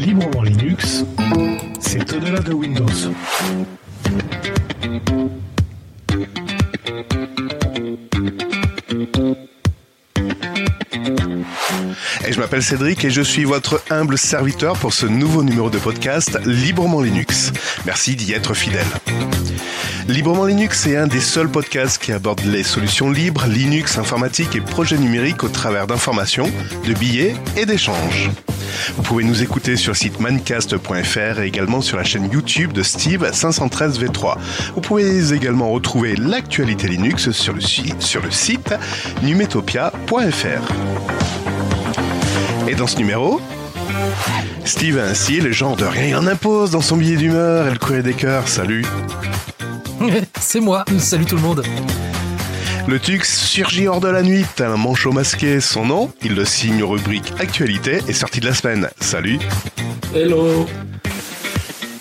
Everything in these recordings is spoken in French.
Librement Linux, c'est au-delà de Windows. Et je m'appelle Cédric et je suis votre humble serviteur pour ce nouveau numéro de podcast Librement Linux. Merci d'y être fidèle. Librement Linux est un des seuls podcasts qui aborde les solutions libres, Linux, informatique et projets numériques au travers d'informations, de billets et d'échanges. Vous pouvez nous écouter sur le site mancast.fr et également sur la chaîne YouTube de Steve 513v3. Vous pouvez également retrouver l'actualité Linux sur le, site numetopia.fr. Et dans ce numéro, Steve a ainsi le genre de rien en impose dans son billet d'humeur et le courrier des cœurs. Salut C'est moi, salut tout le monde le Tux surgit hors de la nuit, tel un manchot masqué. Son nom, il le signe rubrique Actualité et sortie de la semaine. Salut Hello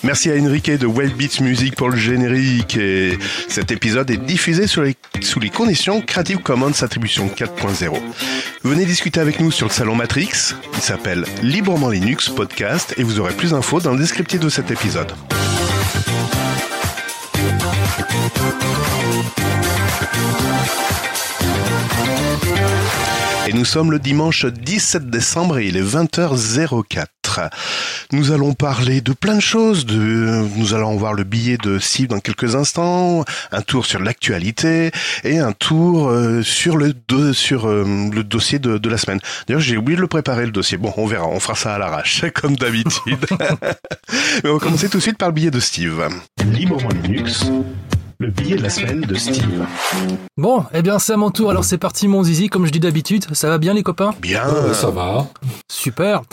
Merci à Enrique de Well Beats Music pour le générique et cet épisode est diffusé les, sous les conditions Creative Commons Attribution 4.0. Venez discuter avec nous sur le salon Matrix, il s'appelle Librement Linux Podcast et vous aurez plus d'infos dans le descriptif de cet épisode. Et nous sommes le dimanche 17 décembre et il est 20h04. Nous allons parler de plein de choses. Nous allons voir le billet de Steve dans quelques instants, un tour sur l'actualité et un tour euh, sur le sur euh, le dossier de, de la semaine. D'ailleurs, j'ai oublié de le préparer le dossier. Bon, on verra, on fera ça à l'arrache comme d'habitude. Mais on va commencer tout de suite par le billet de Steve. Librement Linux le billet de la semaine de Steve. Bon, eh bien c'est à mon tour, alors c'est parti mon zizi, comme je dis d'habitude. Ça va bien les copains? Bien Ça va. Super.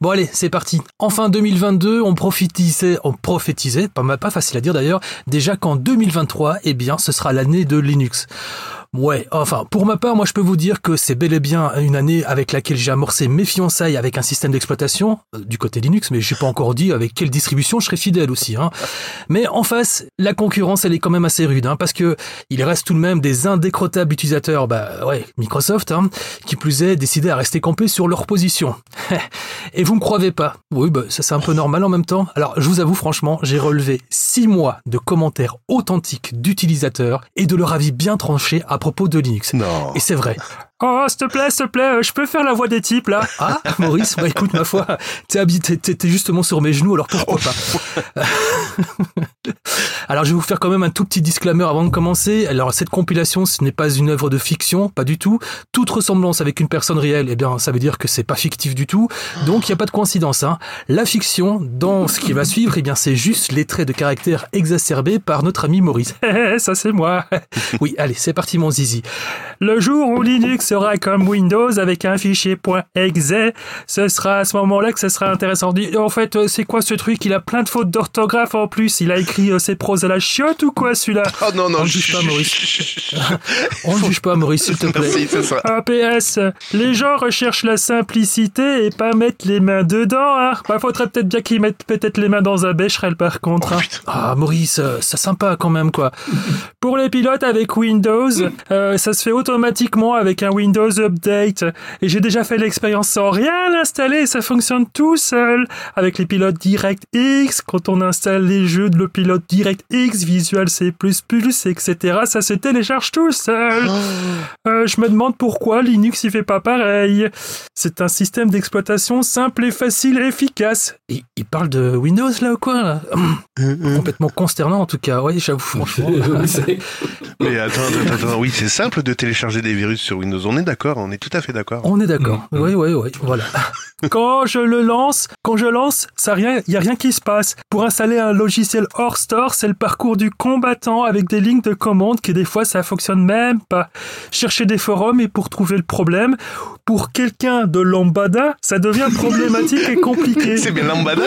Bon allez, c'est parti. Enfin 2022, on prophétisait, on prophétisait, pas, pas facile à dire d'ailleurs, déjà qu'en 2023, eh bien ce sera l'année de Linux. Ouais, enfin, pour ma part, moi je peux vous dire que c'est bel et bien une année avec laquelle j'ai amorcé mes fiançailles avec un système d'exploitation, euh, du côté Linux, mais j'ai pas encore dit avec quelle distribution je serai fidèle aussi. Hein. Mais en face, la concurrence, elle est quand même assez rude, hein, parce que il reste tout de même des indécrottables utilisateurs, bah ouais, Microsoft, hein, qui plus est, décidé à rester campés sur leur position. et vous me croyez pas Oui, bah ça c'est un peu normal en même temps. Alors je vous avoue franchement, j'ai relevé six mois de commentaires authentiques d'utilisateurs et de leur avis bien tranché propos de Linux. Non. Et c'est vrai. Oh, s'il te plaît, s'il te plaît, je peux faire la voix des types là Ah, Maurice, bah écoute, ma foi, t'es justement sur mes genoux, alors pourquoi pas Alors je vais vous faire quand même un tout petit disclaimer avant de commencer. Alors cette compilation, ce n'est pas une œuvre de fiction, pas du tout. Toute ressemblance avec une personne réelle, eh bien, ça veut dire que c'est pas fictif du tout. Donc il n'y a pas de coïncidence. Hein. La fiction, dans ce qui va suivre, eh bien, c'est juste les traits de caractère exacerbés par notre ami Maurice. ça c'est moi. oui, allez, c'est parti mon zizi. Le jour où Linux sera comme Windows avec un fichier .exe, ce sera à ce moment-là que ce sera intéressant. En fait, euh, c'est quoi ce truc? Il a plein de fautes d'orthographe en plus. Il a écrit euh, ses proses à la chiotte ou quoi celui-là? Oh non, non, On ne juge pas Maurice. On ne juge pas Maurice, s'il te plaît. Merci, ça. APS, les gens recherchent la simplicité et pas mettre les mains dedans. Hein. Bah, faudrait peut-être bien qu'ils mettent peut-être les mains dans un bécherel par contre. hein. Ah Maurice, euh, c'est sympa quand même quoi. Pour les pilotes avec Windows, euh, ça se fait automatiquement avec un Windows Update. Et j'ai déjà fait l'expérience sans rien installer et ça fonctionne tout seul. Avec les pilotes DirectX, quand on installe les jeux de le pilote DirectX, Visual C++, etc., ça se télécharge tout seul. Euh, je me demande pourquoi Linux il fait pas pareil. C'est un système d'exploitation simple et facile et efficace. Il, il parle de Windows là ou quoi là? Complètement consternant en tout cas. Oui, j'avoue franchement. Oui, c'est- Mais attends, attends, attends, oui, c'est simple de télécharger des virus sur Windows. On est d'accord, on est tout à fait d'accord. On est d'accord. Oui, oui, oui. Voilà. Quand je le lance, quand je lance, ça rien, y a rien qui se passe. Pour installer un logiciel hors store, c'est le parcours du combattant avec des lignes de commande qui des fois ça fonctionne même pas. Chercher des forums et pour trouver le problème, pour quelqu'un de lambada, ça devient problématique et compliqué. C'est bien lambada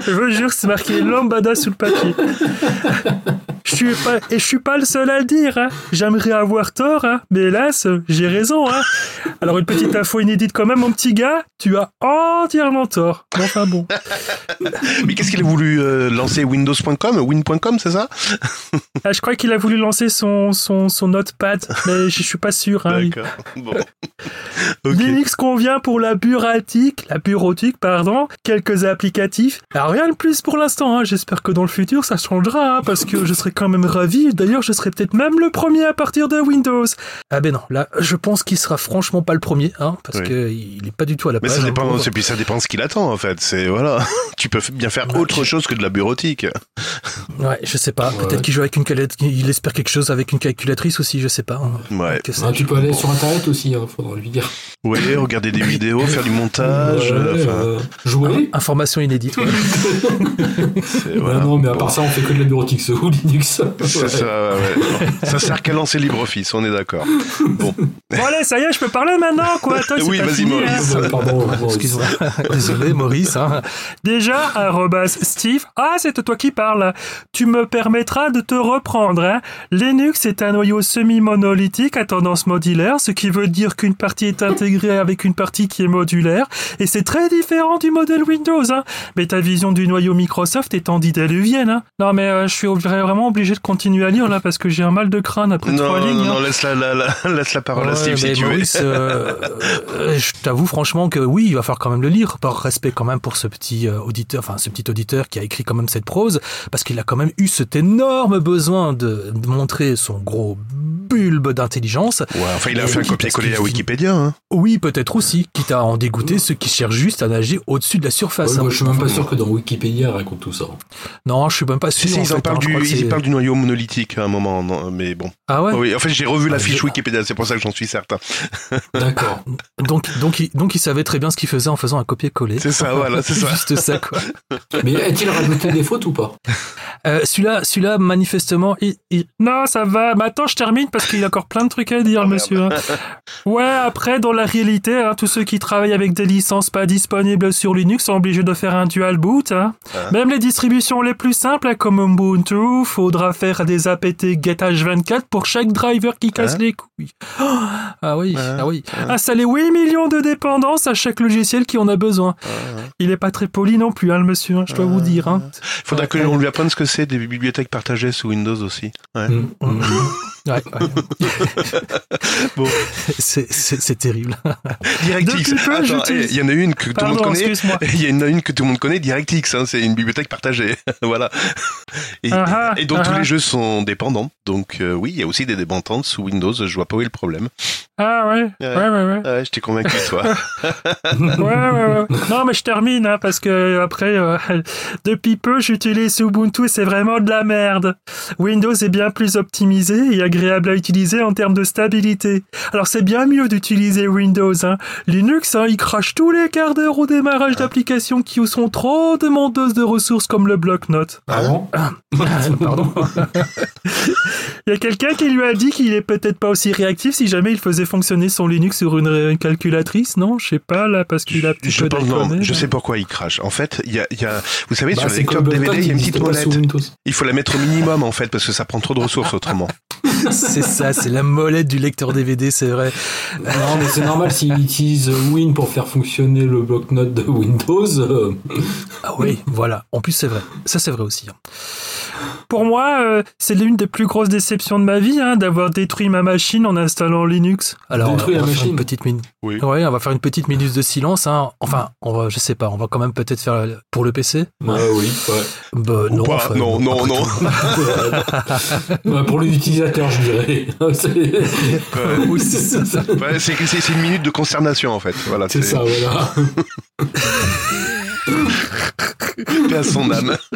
Je vous jure, c'est marqué lambada sous le papier. Je je suis pas, et je suis pas le seul à le dire. Hein. J'aimerais avoir tort, hein, mais hélas, j'ai raison. Hein. Alors une petite info inédite quand même, mon petit gars, tu as entièrement tort. Enfin bon. Mais qu'est-ce qu'il a voulu euh, lancer? Windows.com Win.com, c'est ça? Ah, je crois qu'il a voulu lancer son, son, son notepad, mais je suis pas sûr. D'accord. Bon. Linux convient pour la bureautique, la bureautique, pardon, quelques applicatifs. Alors rien de plus pour l'instant, hein. j'espère que dans le futur ça changera, hein, parce que je serais quand même ravi, d'ailleurs je serais peut-être même le premier à partir de Windows. Ah ben non, là je pense qu'il sera franchement pas le premier, hein, parce Oui. que il est pas du tout à la Mais page. ça hein. dépend, et puis ça dépend de ce qu'il attend en fait. C'est voilà, tu peux bien faire autre chose que de la bureautique. Ouais, je sais pas, Ouais. peut-être qu'il joue avec une calculatrice, il espère quelque chose avec une calculatrice aussi, je sais pas. hein. Ouais. Que Ah, tu peux aller sur internet aussi, hein, faudra lui dire. Ouais, regarder des vidéos, faire du montage. Ouais, euh, euh, jouer. Information inédite. ouais. voilà. non, mais à Bon. part ça, on fait que de la bureautique ou Linux. C'est Ouais. ça, ouais, ouais. Ça sert qu'à lancer LibreOffice, on est d'accord. Bon, bon allez, ça y est, je peux parler maintenant, quoi. C'est Oui, vas-y, fini, hein. Maurice. Pardon, Maurice. Excuse-moi. Désolé, Maurice. Hein. Déjà, arrobas Steve, ah c'est toi qui parles. Tu me permettras de te reprendre. Hein. Linux est un noyau semi-monolithique à tendance modulaire, ce qui veut dire qu'une partie est intégrée avec une partie qui est modulaire, et c'est très différent du modèle Windows. Hein. Mais ta vision du noyau Microsoft est antidiluvienne. Hein. Non mais euh, je suis ob- vraiment obligé de continuer à lire là parce que j'ai un mal de crâne après non, trois non, lignes. non, hein. laisse la, la, la- laisse la parole à Steve si tu veux. Maurice, euh, euh, je t'avoue franchement que oui, il va falloir quand même le lire, par respect quand même pour ce petit euh, auditeur, enfin ce petit auditeur qui a écrit quand même cette prose, parce qu'il a quand même eu cet énorme besoin de, de montrer son gros bulbe d'intelligence. Ouais, enfin, il a fait copier-coller à Wikipédia. Hein. Oui, peut-être aussi, quitte à en dégoûter ceux qui cherchent juste à nager au-dessus de la surface. Ouais, hein. moi, je suis même pas sûr que dans Wikipédia, raconte tout ça. Non, je suis même pas sûr. si, en ils, en parlent hein, du, ils parlent du noyau monolithique à un moment, non, mais bon. Ah ouais. Oui, en fait, j'ai revu la Ah, fiche je- Wikipédia, c'est pour ça que j'en suis certain. D'accord. Donc, donc, il, donc, il savait très bien ce qu'il faisait en faisant un copier-coller. C'est ça, voilà, c'est ça. Juste ça, quoi. Mais a-t-il rajouté des fautes ou pas? Euh, celui-là, celui-là, manifestement, il, il- Non, ça va. Mais attends, je termine parce qu'il y a encore plein de trucs à dire, monsieur. Ouais, après, dans la réalité, hein, tous ceux qui travaillent avec des licences pas disponibles sur Linux sont obligés de faire un dual boot. hein. Même les distributions les plus simples, comme Ubuntu, faudra faire des apt get H24 pour chaque driver qui casse les couilles. Oh, ah oui, Ouais. ah oui. installer 8 millions de dépendances à chaque logiciel qui en a besoin. Il est pas très poli non plus, hein, le monsieur, je dois vous dire. Hein. Faudra que l'on lui apprenne ce que c'est des bibliothèques partagées sous Windows aussi. Ouais. Mm, mm. Ouais, ouais. Bon. C'est- terrible. DirectX. Eh, il y en a une que tout le monde connaît. Il y en a une que tout le monde connaît, DirectX. Hein, c'est une bibliothèque partagée. voilà. Et, et donc ah tous ah. les jeux sont dépendants. Donc euh, oui, il y a aussi des dépendances sous Windows. Je vois pas où est le problème. Ah ouais, ouais, ouais, ouais. Ouais, je t'ai convaincu, toi. ouais, ouais, ouais. Non, mais je termine, hein, parce que après, euh, depuis peu, j'utilise Ubuntu et c'est vraiment de la merde. Windows est bien plus optimisé et agréable à utiliser en termes de stabilité. Alors c'est bien mieux d'utiliser Windows. Hein. Linux, hein, il crache tous les quarts d'heure au démarrage d'applications qui sont trop demandeuses de ressources comme le bloc-notes. Ah bon Pardon. Il y a quelqu'un qui lui a dit qu'il est peut-être pas aussi réactif si jamais il faisait fonctionner son Linux sur une, une calculatrice, non? Je sais pas là, parce qu'il a je peu pense non, je sais pourquoi il crache. En fait, il y a, il y a, vous savez, Bah, sur le lecteur DVD, il y a une petite molette. Il faut la mettre au minimum en fait parce que ça prend trop de ressources autrement. C'est ça, c'est la molette du lecteur DVD, c'est vrai. Non, mais c'est normal s'il utilise Win pour faire fonctionner le bloc-notes de Windows. euh, Ah oui, voilà. En plus, c'est vrai. Ça, c'est vrai aussi. hein. Pour moi, euh, c'est l'une des plus grosses déceptions de ma vie, hein, d'avoir détruit ma machine en installant Linux. Alors, on va la faire une machine. petite minute. Oui. Ouais, on va faire une petite minute de silence. Hein. Enfin, on va, je sais pas, on va quand même peut-être faire pour le PC. Ouais, oui, ouais. Bah, Ou non, pas. enfin, non, non, non. pour l'utilisateur, je dirais. C'est Ouais. Oui, c'est ça. ça. Ouais, c'est c'est- c'est une minute de consternation en fait. Voilà, c'est ça, voilà. Paix à son âme.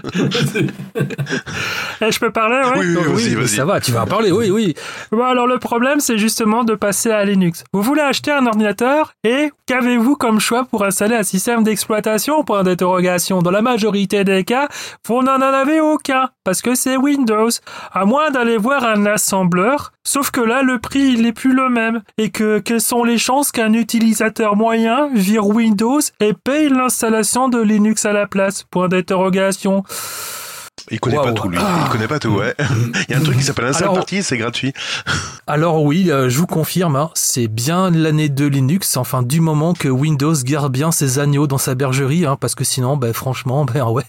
Eh, je peux parler, ouais Oui, oui, vas-y. ça va, tu vas en parler, oui, oui. Bon, alors le problème, c'est justement de passer à Linux. Vous voulez acheter un ordinateur et qu'avez-vous comme choix pour installer un système d'exploitation? Point d'interrogation. Dans la majorité des cas, vous n'en en avez aucun parce que c'est Windows. À moins d'aller voir un assembleur. Sauf que là, le prix, il n'est plus le même. Et que quelles sont les chances qu'un utilisateur moyen vire Windows et paye l'installation de Linux à la place? Point d'interrogation. Il connaît pas tout, lui. Il connaît pas tout, ouais. Il y a un truc qui s'appelle un seul parti, c'est gratuit. Alors oui, euh, je vous confirme, hein, c'est bien l'année de Linux, enfin du moment que Windows garde bien ses agneaux dans sa bergerie, hein, parce que sinon, ben, franchement, ben ouais,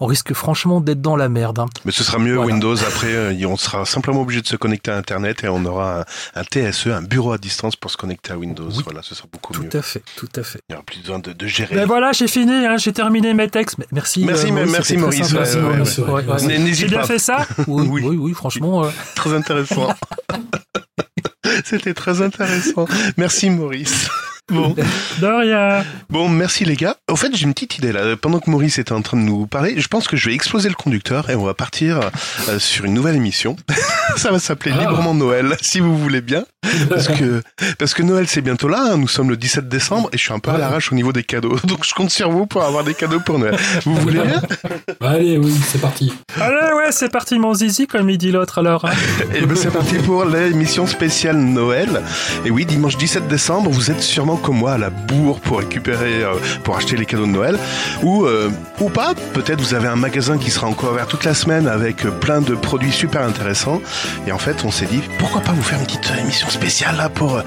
on risque franchement d'être dans la merde. hein. Mais ce sera mieux Voilà. Windows. Après, euh, on sera simplement obligé de se connecter à Internet et on aura un, un TSE, un bureau à distance pour se connecter à Windows. Oui. Voilà, ce sera beaucoup Tout mieux. à fait, tout à fait. Il n'y aura plus besoin de, de gérer. Mais voilà, j'ai fini, j'ai terminé mes textes. Merci, Merci, euh, mais- merci, Maurice, sympa. ouais, ouais, Maurice, ouais. Ouais, ouais. N- J'ai bien pas. fait ça Oui, Oui. oui, oui, franchement. euh, Très intéressant. C'était très intéressant. Merci Maurice. Bon, De rien. bon, merci les gars. Au fait, j'ai une petite idée là. Pendant que Maurice était en train de nous parler, je pense que je vais exploser le conducteur et on va partir euh, sur une nouvelle émission. Ça va s'appeler Ah. Librement Noël, si vous voulez bien. Parce que, parce que Noël c'est bientôt là. hein. Nous sommes le 17 décembre et je suis un peu à l'arrache au niveau des cadeaux. Donc je compte sur vous pour avoir des cadeaux pour Noël. Vous voulez bien? Allez, oui, c'est parti. Allez, ouais, c'est parti, mon zizi, comme il dit l'autre, alors. hein. Et ben c'est parti pour l'émission spéciale Noël. Et oui, dimanche 17 décembre, vous êtes sûrement comme moi à la bourre pour récupérer, euh, pour acheter les cadeaux de Noël. Ou, euh, ou pas, peut-être vous avez un magasin qui sera encore ouvert toute la semaine avec euh, plein de produits super intéressants. Et en fait, on s'est dit, pourquoi pas vous faire une petite émission spéciale là pour...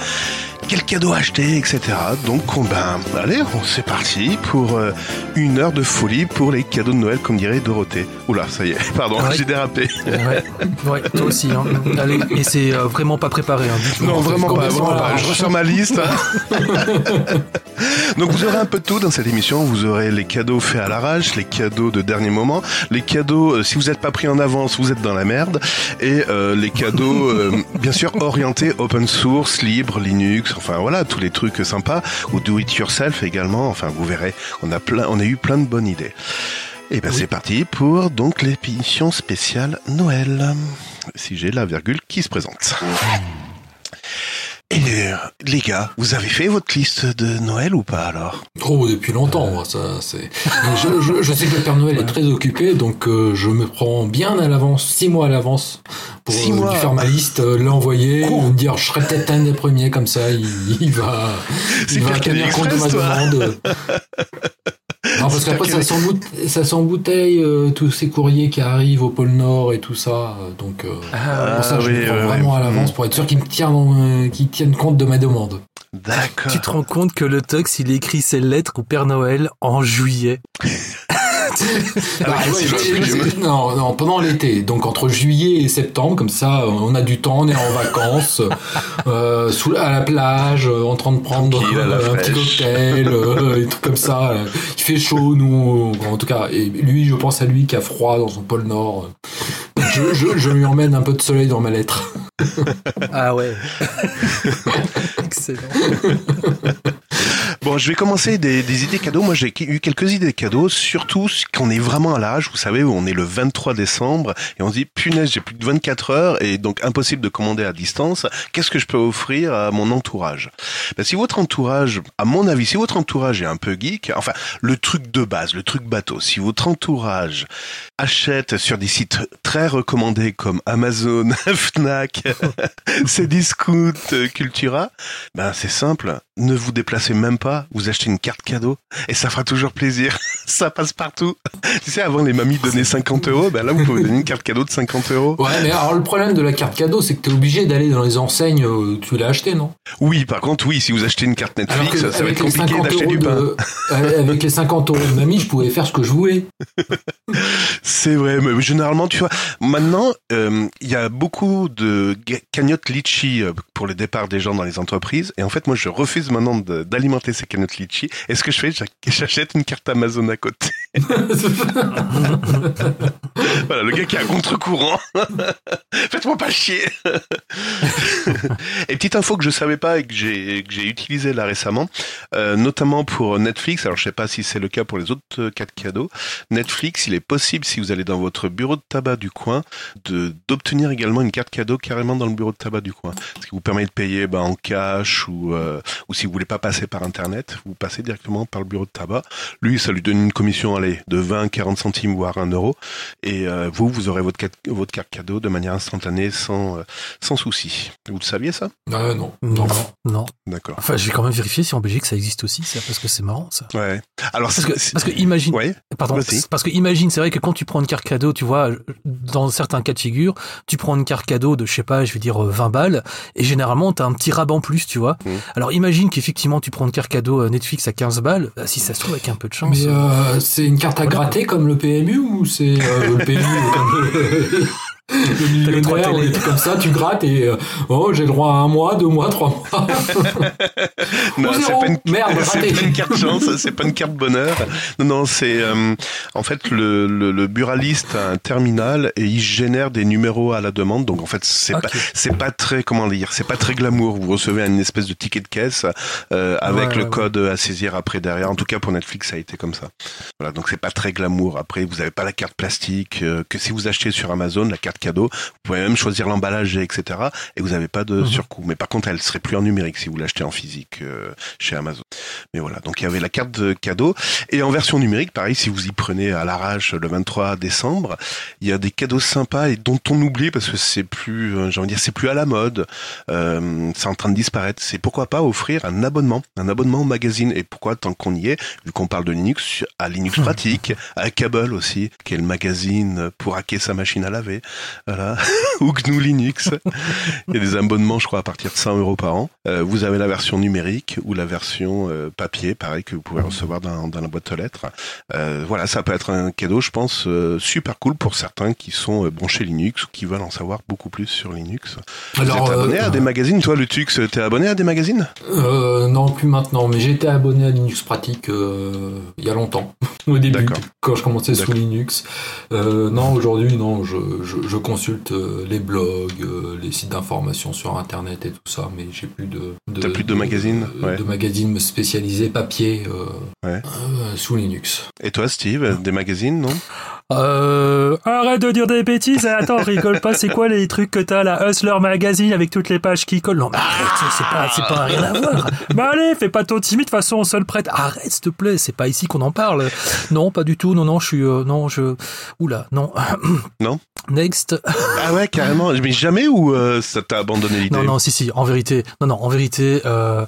quel cadeau acheter, etc. Donc, on, ben, allez, on- c'est parti pour euh, une heure de folie pour les cadeaux de Noël, comme dirait Dorothée. Oula, ça y est, pardon, Ouais. j'ai dérapé. ouais, ouais, toi aussi. Hein. Allez, et c'est euh, vraiment pas préparé. Hein, du tout. Non, vraiment pas, vraiment pas. Je ressors ma liste. hein. Donc vous aurez un peu de tout dans cette émission. Vous aurez les cadeaux faits à l'arrache, les cadeaux de dernier moment, les cadeaux, euh, si vous n'êtes pas pris en avance, vous êtes dans la merde, et euh, les cadeaux, euh, bien sûr, orientés open source, libre, Linux, enfin voilà, tous les trucs sympas, ou do it yourself également. Enfin, vous verrez, on a plein, on a eu plein de bonnes idées. Et ben c'est parti pour donc l'émission spéciale Noël. Si j'ai la virgule qui se présente. Et les gars, vous avez fait votre liste de Noël ou pas alors? Oh, depuis longtemps, moi, ça, c'est. Je, je, je sais que le Père Noël est très occupé, donc euh, je me prends bien à l'avance, six mois à l'avance, pour Six euh, mois. lui faire ma liste, euh, l'envoyer, me dire je serai peut-être un des premiers comme ça, il, il va, C'est il va tenir compte de ma demande. Non, parce qu'après, ça s'emboute- ça s'embouteille euh, tous ces courriers qui arrivent au pôle Nord et tout ça. euh, Donc, euh, pour ça, je oui, me prends vraiment à l'avance pour être sûr qu'ils me tiennent, euh, qu'ils tiennent compte de ma demande. D'accord. Tu te rends compte que le Tux, il écrit ses lettres au Père Noël en juillet. Bah, plume. je- non, non, pendant l'été. Donc entre juillet et septembre, comme ça, on a du temps, on est en vacances, euh, sous, à la plage, euh, en train de prendre euh, un petit cocktail, euh, et tout comme ça. euh. Il fait chaud, nous, en tout cas. Et lui, je pense à lui qui a froid dans son pôle Nord. Je, je, je lui emmène un peu de soleil dans ma lettre. Ah ouais. Excellent. Bon, je vais commencer des, idées cadeaux. Moi, j'ai eu quelques idées cadeaux, surtout qu'on est vraiment à l'âge, vous savez, où on est le 23 décembre et on se dit, punaise, j'ai plus de 24 heures et donc impossible de commander à distance. Qu'est-ce que je peux offrir à mon entourage? Ben, Si votre entourage, à mon avis, si votre entourage est un peu geek, enfin, le truc de base, le truc bateau, si votre entourage achète sur des sites très recommandés comme Amazon, Fnac, Cdiscount, Cultura, ben c'est simple, ne vous déplacez même pas, vous achetez une carte cadeau et ça fera toujours plaisir. Ça passe partout. Tu sais, avant les mamies donnaient 50 euros, ben là vous pouvez donner une carte cadeau de 50 euros. Ouais, mais alors le problème de la carte cadeau, c'est que t'es obligé d'aller dans les enseignes où tu l'as acheté, non? Oui, par contre, oui, si vous achetez une carte Netflix, que ça va être compliqué 50 d'acheter du pain. de, euh, avec les 50 euros de mamie, je pouvais faire ce que je voulais. C'est vrai, mais généralement, tu vois, maintenant, euh, il y a beaucoup de cagnottes litchi euh, pour le départ des gens dans les entreprises, et en fait, moi, je refuse maintenant d'alimenter ces cagnottes litchi. Et ce que je fais, j'ach- j'achète une carte Amazon à côté. Voilà, le gars qui est à contre-courant. Faites-moi pas chier. et petite info que je savais pas et que j'ai que utilisé là récemment, euh, notamment pour Netflix. Alors je sais pas si c'est le cas pour les autres euh, cas de cadeaux. Netflix, il est possible si vous allez dans votre bureau de tabac du coin de d'obtenir également une carte cadeau carrément dans le bureau de tabac du coin, ce qui vous permet de payer bah, en cash ou euh, ou si vous voulez pas passer par internet, vous passez directement par le bureau de tabac. Lui, ça lui donne une commission à allez, de 20, 40 centimes, voire 1 euro. Et euh, vous, vous aurez votre, carte- votre carte cadeau de manière instantanée, sans, euh, sans souci. Vous le saviez ça? Ah, non. Non, non. D'accord. Enfin, je vais quand même vérifier si en Belgique ça existe aussi, ça, parce que c'est marrant, ça. Ouais. Alors, Parce que, c'est- parce que imagine, Ouais. pardon, parce que imagine, c'est vrai que quand tu prends une carte cadeau, tu vois, dans certains cas de figure, tu prends une carte cadeau de, je sais pas, je vais dire euh, 20 balles, et généralement t'as un petit rabat en plus, tu vois. Mhm. Alors imagine qu'effectivement tu prends une carte cadeau euh, Netflix à 15 balles, bah, si ça se trouve avec un peu de chance. Mais euh, c'est une carte à gratter comme le PMU ou c'est euh, le PMU comme le, le les trois millionnaire ou télés. des trucs comme ça, tu grattes et euh, oh j'ai le droit à un mois, deux mois, trois mois. Non, c'est pas une, Merde, c'est raté. pas une carte chance, c'est pas une carte bonheur. Non, non, c'est euh, en fait le, le, le buraliste a un terminal et il génère des numéros à la demande. Donc en fait, c'est Ok. pas c'est pas très comment dire, c'est pas très glamour. Vous recevez une espèce de ticket de caisse euh, avec Ouais, le ouais, code à saisir après derrière. En tout cas pour Netflix, ça a été comme ça. Voilà, donc c'est pas très glamour. Après, vous avez pas la carte plastique euh, que si vous achetez sur Amazon, la carte cadeau. Vous pouvez même choisir l'emballage, etc. Et vous n'avez pas de Mhm. surcoût. Mais par contre, elle serait plus en numérique si vous l'achetez en physique euh, chez Amazon. Mais voilà, donc il y avait la carte de cadeau. Et en version numérique, pareil, si vous y prenez à l'arrache le 23 décembre, il y a des cadeaux sympas et dont on oublie parce que c'est plus, euh, j'ai envie de dire, c'est plus à la mode. Euh, c'est en train de disparaître. C'est pourquoi pas offrir un abonnement, un abonnement au magazine. Et pourquoi, tant qu'on y est, vu qu'on parle de Linux, à Linux Pratique, à Cable aussi, qui est le magazine pour hacker sa machine à laver. Voilà. ou GNU Linux. Il y a des abonnements, je crois, à partir de 100 euros par an. Euh, vous avez la version numérique ou la version euh, papier, pareil, que vous pouvez recevoir dans, dans la boîte aux lettres. Euh, voilà, ça peut être un cadeau, je pense, super cool pour certains qui sont branchés Linux ou qui veulent en savoir beaucoup plus sur Linux. vous êtes abonné à des magazines, toi, le Tux, t'es abonné à des magazines? Non, plus maintenant, mais j'étais abonné à Linux Pratique il y a longtemps, au début, quand je commençais sous. Linux. Non, aujourd'hui, non, je, je, je consulte euh, les blogs, euh, les sites d'information sur Internet et tout ça, mais j'ai plus de, de T'as plus de magazines, de, ouais. de magazines spécialisés papier Ouais. euh, sous Linux. Et toi, Steve, des magazines, non? Euh, Arrête de dire des bêtises. Attends, rigole pas. C'est quoi les trucs que t'as là? Hustler Magazine avec toutes les pages qui collent? Non, mais arrête, c'est pas, c'est pas rien à voir. Bah allez, fais pas ton timide. De toute façon, on se le prête. Arrête, s'il te plaît, c'est pas ici qu'on en parle. Non, pas du tout. Non, non, je suis, euh, non, je, oula, non. Non Next. Ah ouais, carrément. Mais jamais ou euh, ça t'a abandonné l'idée? Non, non, si, si. En vérité, non, non. En vérité, euh,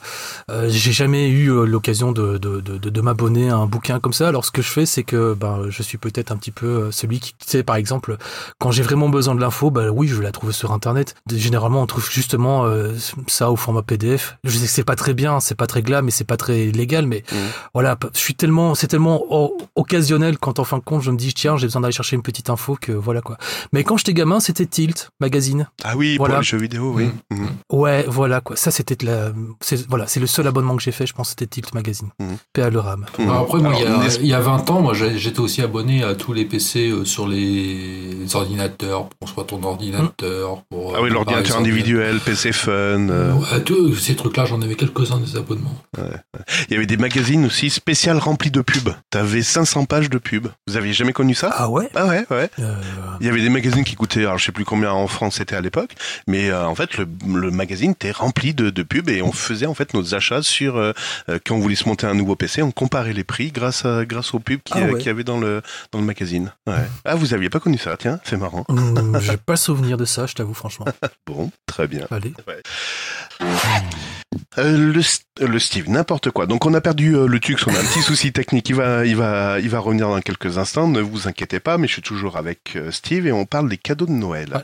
j'ai jamais eu l'occasion de, de, de, de, de m'abonner à un bouquin comme ça. Alors, ce que je fais, c'est que, ben, je suis peut-être un petit peu euh, celui qui, tu sais, par exemple, quand j'ai vraiment besoin de l'info, ben oui, je vais la trouver sur Internet. Généralement, on trouve justement euh, ça au format PDF. Je sais que c'est pas très bien, c'est pas très glam, mais c'est pas très légal, mais Mhm. voilà, je suis tellement, c'est tellement o- occasionnel quand en fin de compte, je me dis, tiens, j'ai besoin d'aller chercher une petite info que voilà quoi. Mais quand j'étais gamin, c'était Tilt magazine. Ah oui, Voilà. pour les jeux vidéo, oui. Mhm. Ouais, voilà quoi. Ça, c'était de la, c'est voilà, c'est le seul abonnement que j'ai fait. Je pense c'était Tilt magazine. Paix à le RAM. Alors après, moi, il y, a, il y a 20 ans, moi, j'étais aussi abonné à tous les PC euh, sur les ordinateurs, pour soit ton ordinateur. Pour, Ah oui, euh, l'ordinateur individuel, PC Fun. euh, Ouais, tous ces trucs-là, j'en avais quelques-uns des abonnements. Il y avait des magazines aussi spécial remplis de pubs. T'avais 500 pages de pubs. Vous aviez jamais connu ça? Ah ouais? Ah ouais, ouais. Euh, Il y avait des magazines qui coûtaient, alors je sais plus combien en France c'était à l'époque, mais euh, en fait le, le magazine était rempli de, de pubs et on faisait en fait nos achats sur euh, euh, quand on voulait se monter un nouveau PC, on comparait les prix grâce à, grâce aux pubs qu'il Ah ouais. y avait dans le dans le magazine. Ouais. Ah vous aviez pas connu ça, tiens, c'est marrant. hum, j'ai pas souvenir de ça, je t'avoue franchement. Bon, très bien. Allez. Euh, le, le Steve, n'importe quoi. Donc on a perdu euh, le Tux, on a un petit souci technique. Il va, il va, il va revenir dans quelques instants. Ne vous inquiétez pas, mais je suis toujours avec euh, Steve et on parle des cadeaux de Noël. Ouais.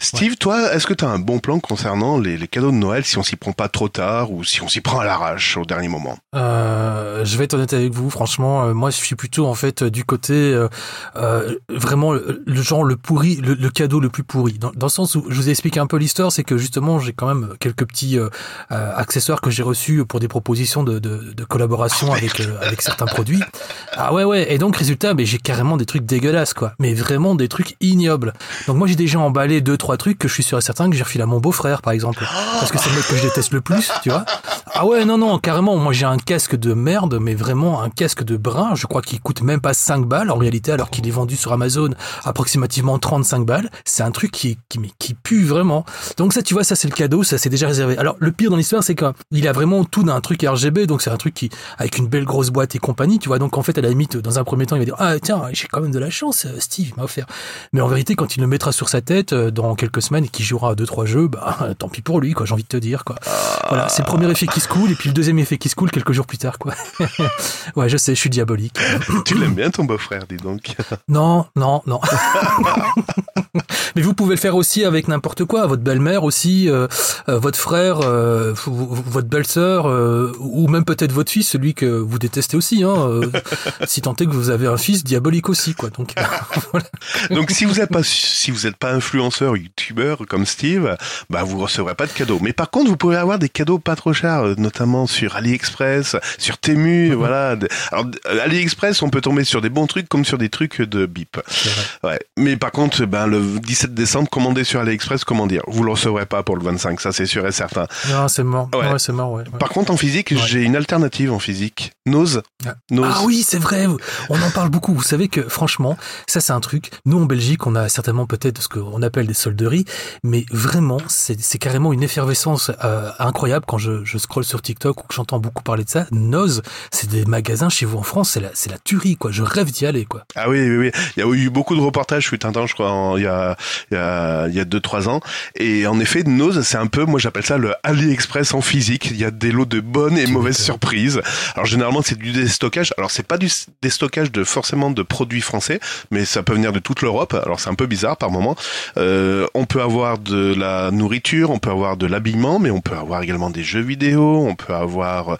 Steve, toi, est-ce que tu as un bon plan concernant les, les cadeaux de Noël si on s'y prend pas trop tard ou si on s'y prend à l'arrache au dernier moment? Euh, je vais être honnête avec vous, franchement, euh, moi je suis plutôt en fait du côté euh, euh, vraiment le, le genre le pourri, le, le cadeau le plus pourri. Dans, dans le sens où je vous ai expliqué un peu l'histoire, c'est que justement j'ai quand même quelques petits euh, euh, accessoires que j'ai reçus pour des propositions de, de, collaboration avec euh, avec certains produits. Ah ouais ouais, et donc résultat, mais j'ai carrément des trucs dégueulasses quoi, mais vraiment des trucs ignobles. Donc moi j'ai déjà emballé deux trois trucs que je suis sûr et certain que j'ai refilé à mon beau-frère par exemple, parce que c'est le mec que je déteste le plus, tu vois. Ah ouais, non, non, carrément. Moi, j'ai un casque de merde, mais vraiment un casque de brun. Je crois qu'il coûte même pas 5 balles en réalité, alors qu'il est vendu sur Amazon approximativement 35 balles. C'est un truc qui, qui, qui pue vraiment. Donc ça, tu vois, ça c'est le cadeau, ça c'est déjà réservé. Alors le pire dans l'histoire, c'est qu'il a vraiment tout d'un truc RGB, donc c'est un truc qui avec une belle grosse boîte et compagnie, tu vois. Donc en fait, à la limite, dans un premier temps, il va dire ah tiens, j'ai quand même de la chance, euh, Steve m'a offert. Mais en vérité, quand il le mettra sur sa tête euh, dans quelques semaines et qu'il jouera à deux trois jeux, bah tant pis pour lui, quoi. J'ai envie de te dire, quoi. Voilà, c'est le premier effet qui se coule et puis le deuxième effet qui se coule quelques jours plus tard, quoi. ouais, je sais, je suis diabolique. tu l'aimes bien ton beau-frère, dis donc. non, non, non. Mais vous pouvez le faire aussi avec n'importe quoi, votre belle-mère aussi, euh, euh, votre frère, euh, votre belle-sœur, ou même peut-être votre fils, celui que vous détestez aussi, hein, si tant est que vous avez un fils diabolique aussi, quoi. Donc, voilà. Donc si vous n'êtes pas si vous n'êtes pas influenceur, youtubeur comme Steve, bah vous recevrez pas de cadeaux. Mais par contre, vous pouvez avoir des cadeaux pas trop chers, notamment sur AliExpress, sur Temu, mhm. voilà. Alors AliExpress, on peut tomber sur des bons trucs comme sur des trucs de bip. Ouais. Mais par contre, ben le 17 décembre, commandez sur AliExpress, comment dire? Vous le recevrez pas pour le 25, ça c'est sûr et certain. Non, c'est mort. Ouais. c'est mort, ouais, Par contre, en physique, j'ai une alternative en physique. Nose. Ah, ah oui, c'est vrai. On en parle beaucoup. Vous savez que, franchement, ça c'est un truc. Nous, en Belgique, on a certainement peut-être ce qu'on appelle des solderies, mais vraiment, c'est carrément une effervescence euh, incroyable quand je, je scrolle sur TikTok ou que j'entends beaucoup parler de ça. Nose, c'est des magasins chez vous en France, c'est la, c'est la tuerie, quoi. Je rêve d'y aller, quoi. Ah oui, oui, oui. Il y a eu beaucoup de reportages, je suis temps, je crois, il y a, il y a, il y a deux, trois ans. Et en effet, Nose, c'est un peu, moi j'appelle ça le AliExpress en physique. Il y a des lots de bonnes et mauvaises surprises. Alors généralement, c'est du déstockage. Alors c'est pas du déstockage de forcément de produits français, mais ça peut venir de toute l'Europe. Alors c'est un peu bizarre par moment. Euh, on peut avoir de la nourriture, on peut avoir de l'habillement, mais on peut avoir également des jeux vidéo, on peut avoir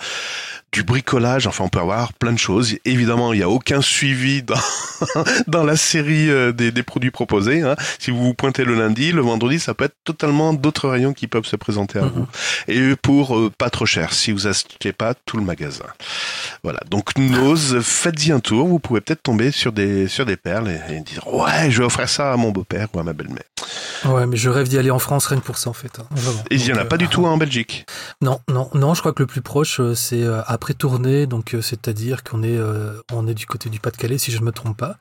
du bricolage, enfin on peut avoir plein de choses. Évidemment, il n'y a aucun suivi dans, dans la série euh, des, des produits proposés. Hein. Si vous vous pointez le lundi, le vendredi, ça peut être totalement d'autres rayons qui peuvent se présenter à vous. Mm-hmm. Et pour euh, pas trop cher, si vous achetez pas tout le magasin. Voilà, donc n'ose, faites-y un tour, vous pouvez peut-être tomber sur des, sur des perles et, dire « Ouais, je vais offrir ça à mon beau-père ou à ma belle-mère ». Ouais, mais je rêve d'y aller en France rien que pour ça en fait. Hein. Et il n'y en a pas du tout en Belgique Non, non, non, je crois que le plus proche, euh, c'est à après tourné, donc euh, c'est-à-dire qu'on est, euh, on est du côté du Pas-de-Calais, si je ne me trompe pas.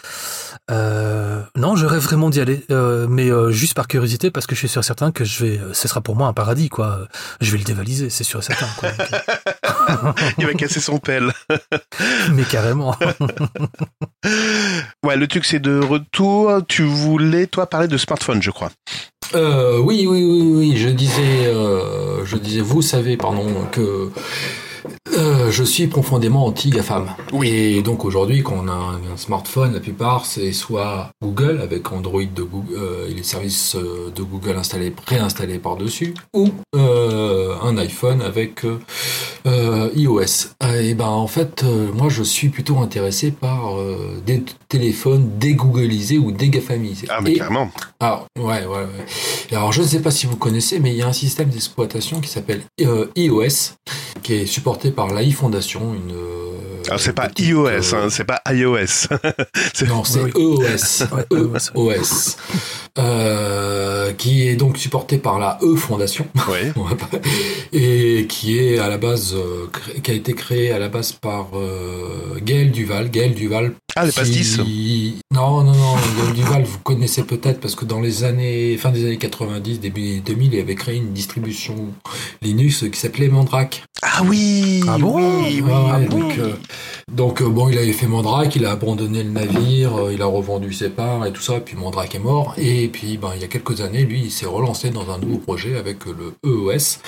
Euh, non, je rêve vraiment d'y aller, mais juste par curiosité, parce que je suis sûr certain que je vais, ce sera pour moi un paradis, quoi. Je vais le dévaliser, c'est sûr et certain. Quoi. Il va casser son pelle. mais carrément. ouais, le truc c'est de retour. Tu voulais toi parler de smartphone, je crois. oui, oui, oui, oui. Je disais, je disais, vous savez, pardon, que je suis profondément anti-GAFAM. Oui. Et donc aujourd'hui, quand on a un, smartphone, la plupart, c'est soit Google avec Android de Google, euh, et les services euh, de Google installés, préinstallés par-dessus, ou un iPhone avec iOS. Et ben en fait, moi je suis plutôt intéressé par des téléphones dégooglisés ou dégafamisés. Ah mais carrément. Ah ouais, ouais, ouais. alors je ne sais pas si vous connaissez, mais il y a un système d'exploitation qui s'appelle iOS, qui est supporté par l'AI Foundation, une. Euh, Alors c'est pas iOS, hein, c'est pas iOS. non, c'est EOS. EOS. Euh, qui est donc supporté par la E Fondation. Oui. et qui est à la base, euh, qui a été créé à la base par Gaël Duval. Gaël Duval. Ah, les pastis Non, non, non. Gaël Duval, vous connaissez peut-être parce que dans les années, fin des années 90, début 2000, il avait créé une distribution Linux qui s'appelait Mandrake. Ah oui Ah bon oui, ah donc, donc bon, il avait fait Mandrake, il a abandonné le navire, il a revendu ses parts et tout ça, puis Mandrake est mort. Et puis, ben, il y a quelques années, lui, il s'est relancé dans un nouveau projet avec le EOS.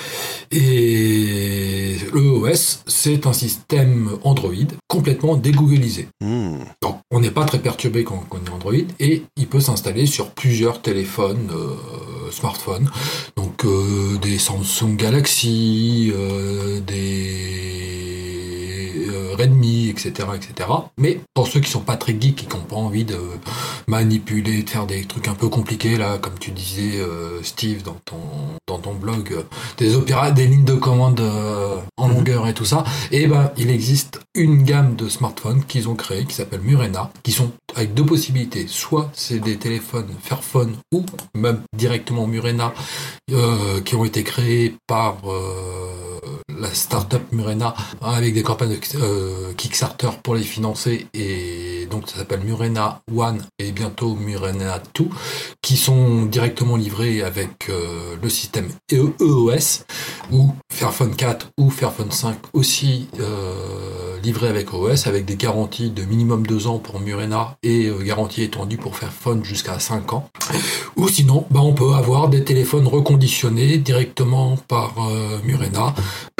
Et l'EOS, c'est un système Android complètement dégooglisé. Hmm. Donc, on n'est pas très perturbé quand on est Android et il peut s'installer sur plusieurs téléphones, euh, smartphones. Donc, euh, des Samsung Galaxy, euh, des Redmi, etc., etc. Mais pour ceux qui sont pas très geeks et qui n'ont pas envie de manipuler, de faire des trucs un peu compliqués, là, comme tu disais, euh, Steve, dans ton, dans ton blog, euh, des opéras, des lignes de commande euh, en mhm. longueur et tout ça, et eh ben, il existe une gamme de smartphones qu'ils ont créé qui s'appelle Murena, qui sont avec deux possibilités. Soit c'est des téléphones Fairphone ou même directement Murena, qui ont été créés par la startup Murena avec des campagnes euh, Kickstarter pour les financer et donc ça s'appelle Murena One et bientôt Murena 2 qui sont directement livrés avec euh, le système EOS ou Fairphone 4 ou Fairphone 5 aussi euh, livrés avec OS avec des garanties de minimum 2 ans pour Murena et garantie étendue pour Fairphone jusqu'à 5 ans. Ou sinon, bah, on peut avoir des téléphones reconditionnés directement par Murena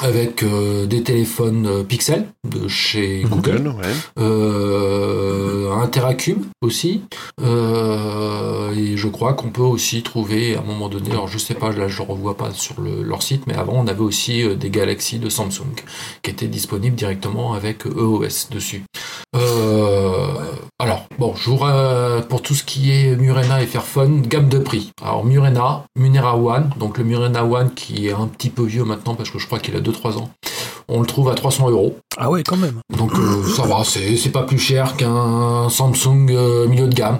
avec euh, des téléphones euh, Pixel de chez Google, Google, ouais. euh, un Terracube aussi, euh, et je crois qu'on peut aussi trouver à un moment donné, alors je sais pas, là je revois pas sur le- leur site, mais avant on avait aussi des Galaxy de Samsung qui étaient disponibles directement avec EOS dessus. Alors bon, je vous pour tout ce qui est Murena et Fairphone, gamme de prix. Alors Murena, Munera One, donc le Murena One qui est un petit peu vieux maintenant parce que je crois qu'il a 2-3 ans. On le trouve à 300 euros. Ah ouais, quand même. Donc euh, ça va, c'est c'est pas plus cher qu'un Samsung euh, milieu de gamme.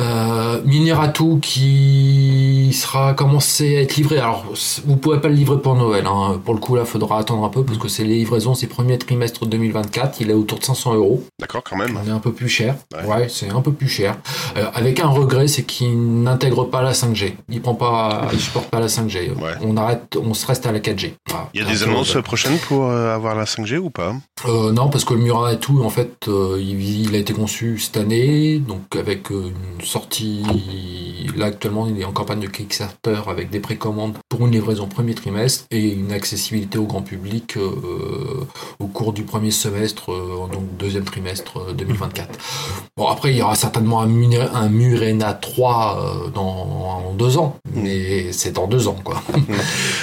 Euh, Mineratu qui sera commencé à être livré. Alors vous pouvez pas le livrer pour Noël. Hein. Pour le coup là, faudra attendre un peu parce que c'est les livraisons, c'est premier trimestre 2024. Il est autour de 500 euros. D'accord, quand même. On est un peu plus cher. Ouais. Ouais, c'est un peu plus cher. Euh, avec un regret, c'est qu'il n'intègre pas la 5G. Il prend pas, il supporte pas la 5G. Ouais. On arrête, on se reste à la 4G. Voilà. Il y a des annonces prochaines pour euh, avoir la 5G ou pas? Euh, non, parce que le Murat et tout, en fait, il, il a été conçu cette année, donc avec une sortie. Là, actuellement, il est en campagne de Kickstarter avec des précommandes pour une livraison premier trimestre et une accessibilité au grand public euh, au cours du premier semestre, euh, donc deuxième trimestre euh, 2024. Bon, après, il y aura certainement un, Murena 3 euh, dans en deux ans, mais c'est dans deux ans, quoi.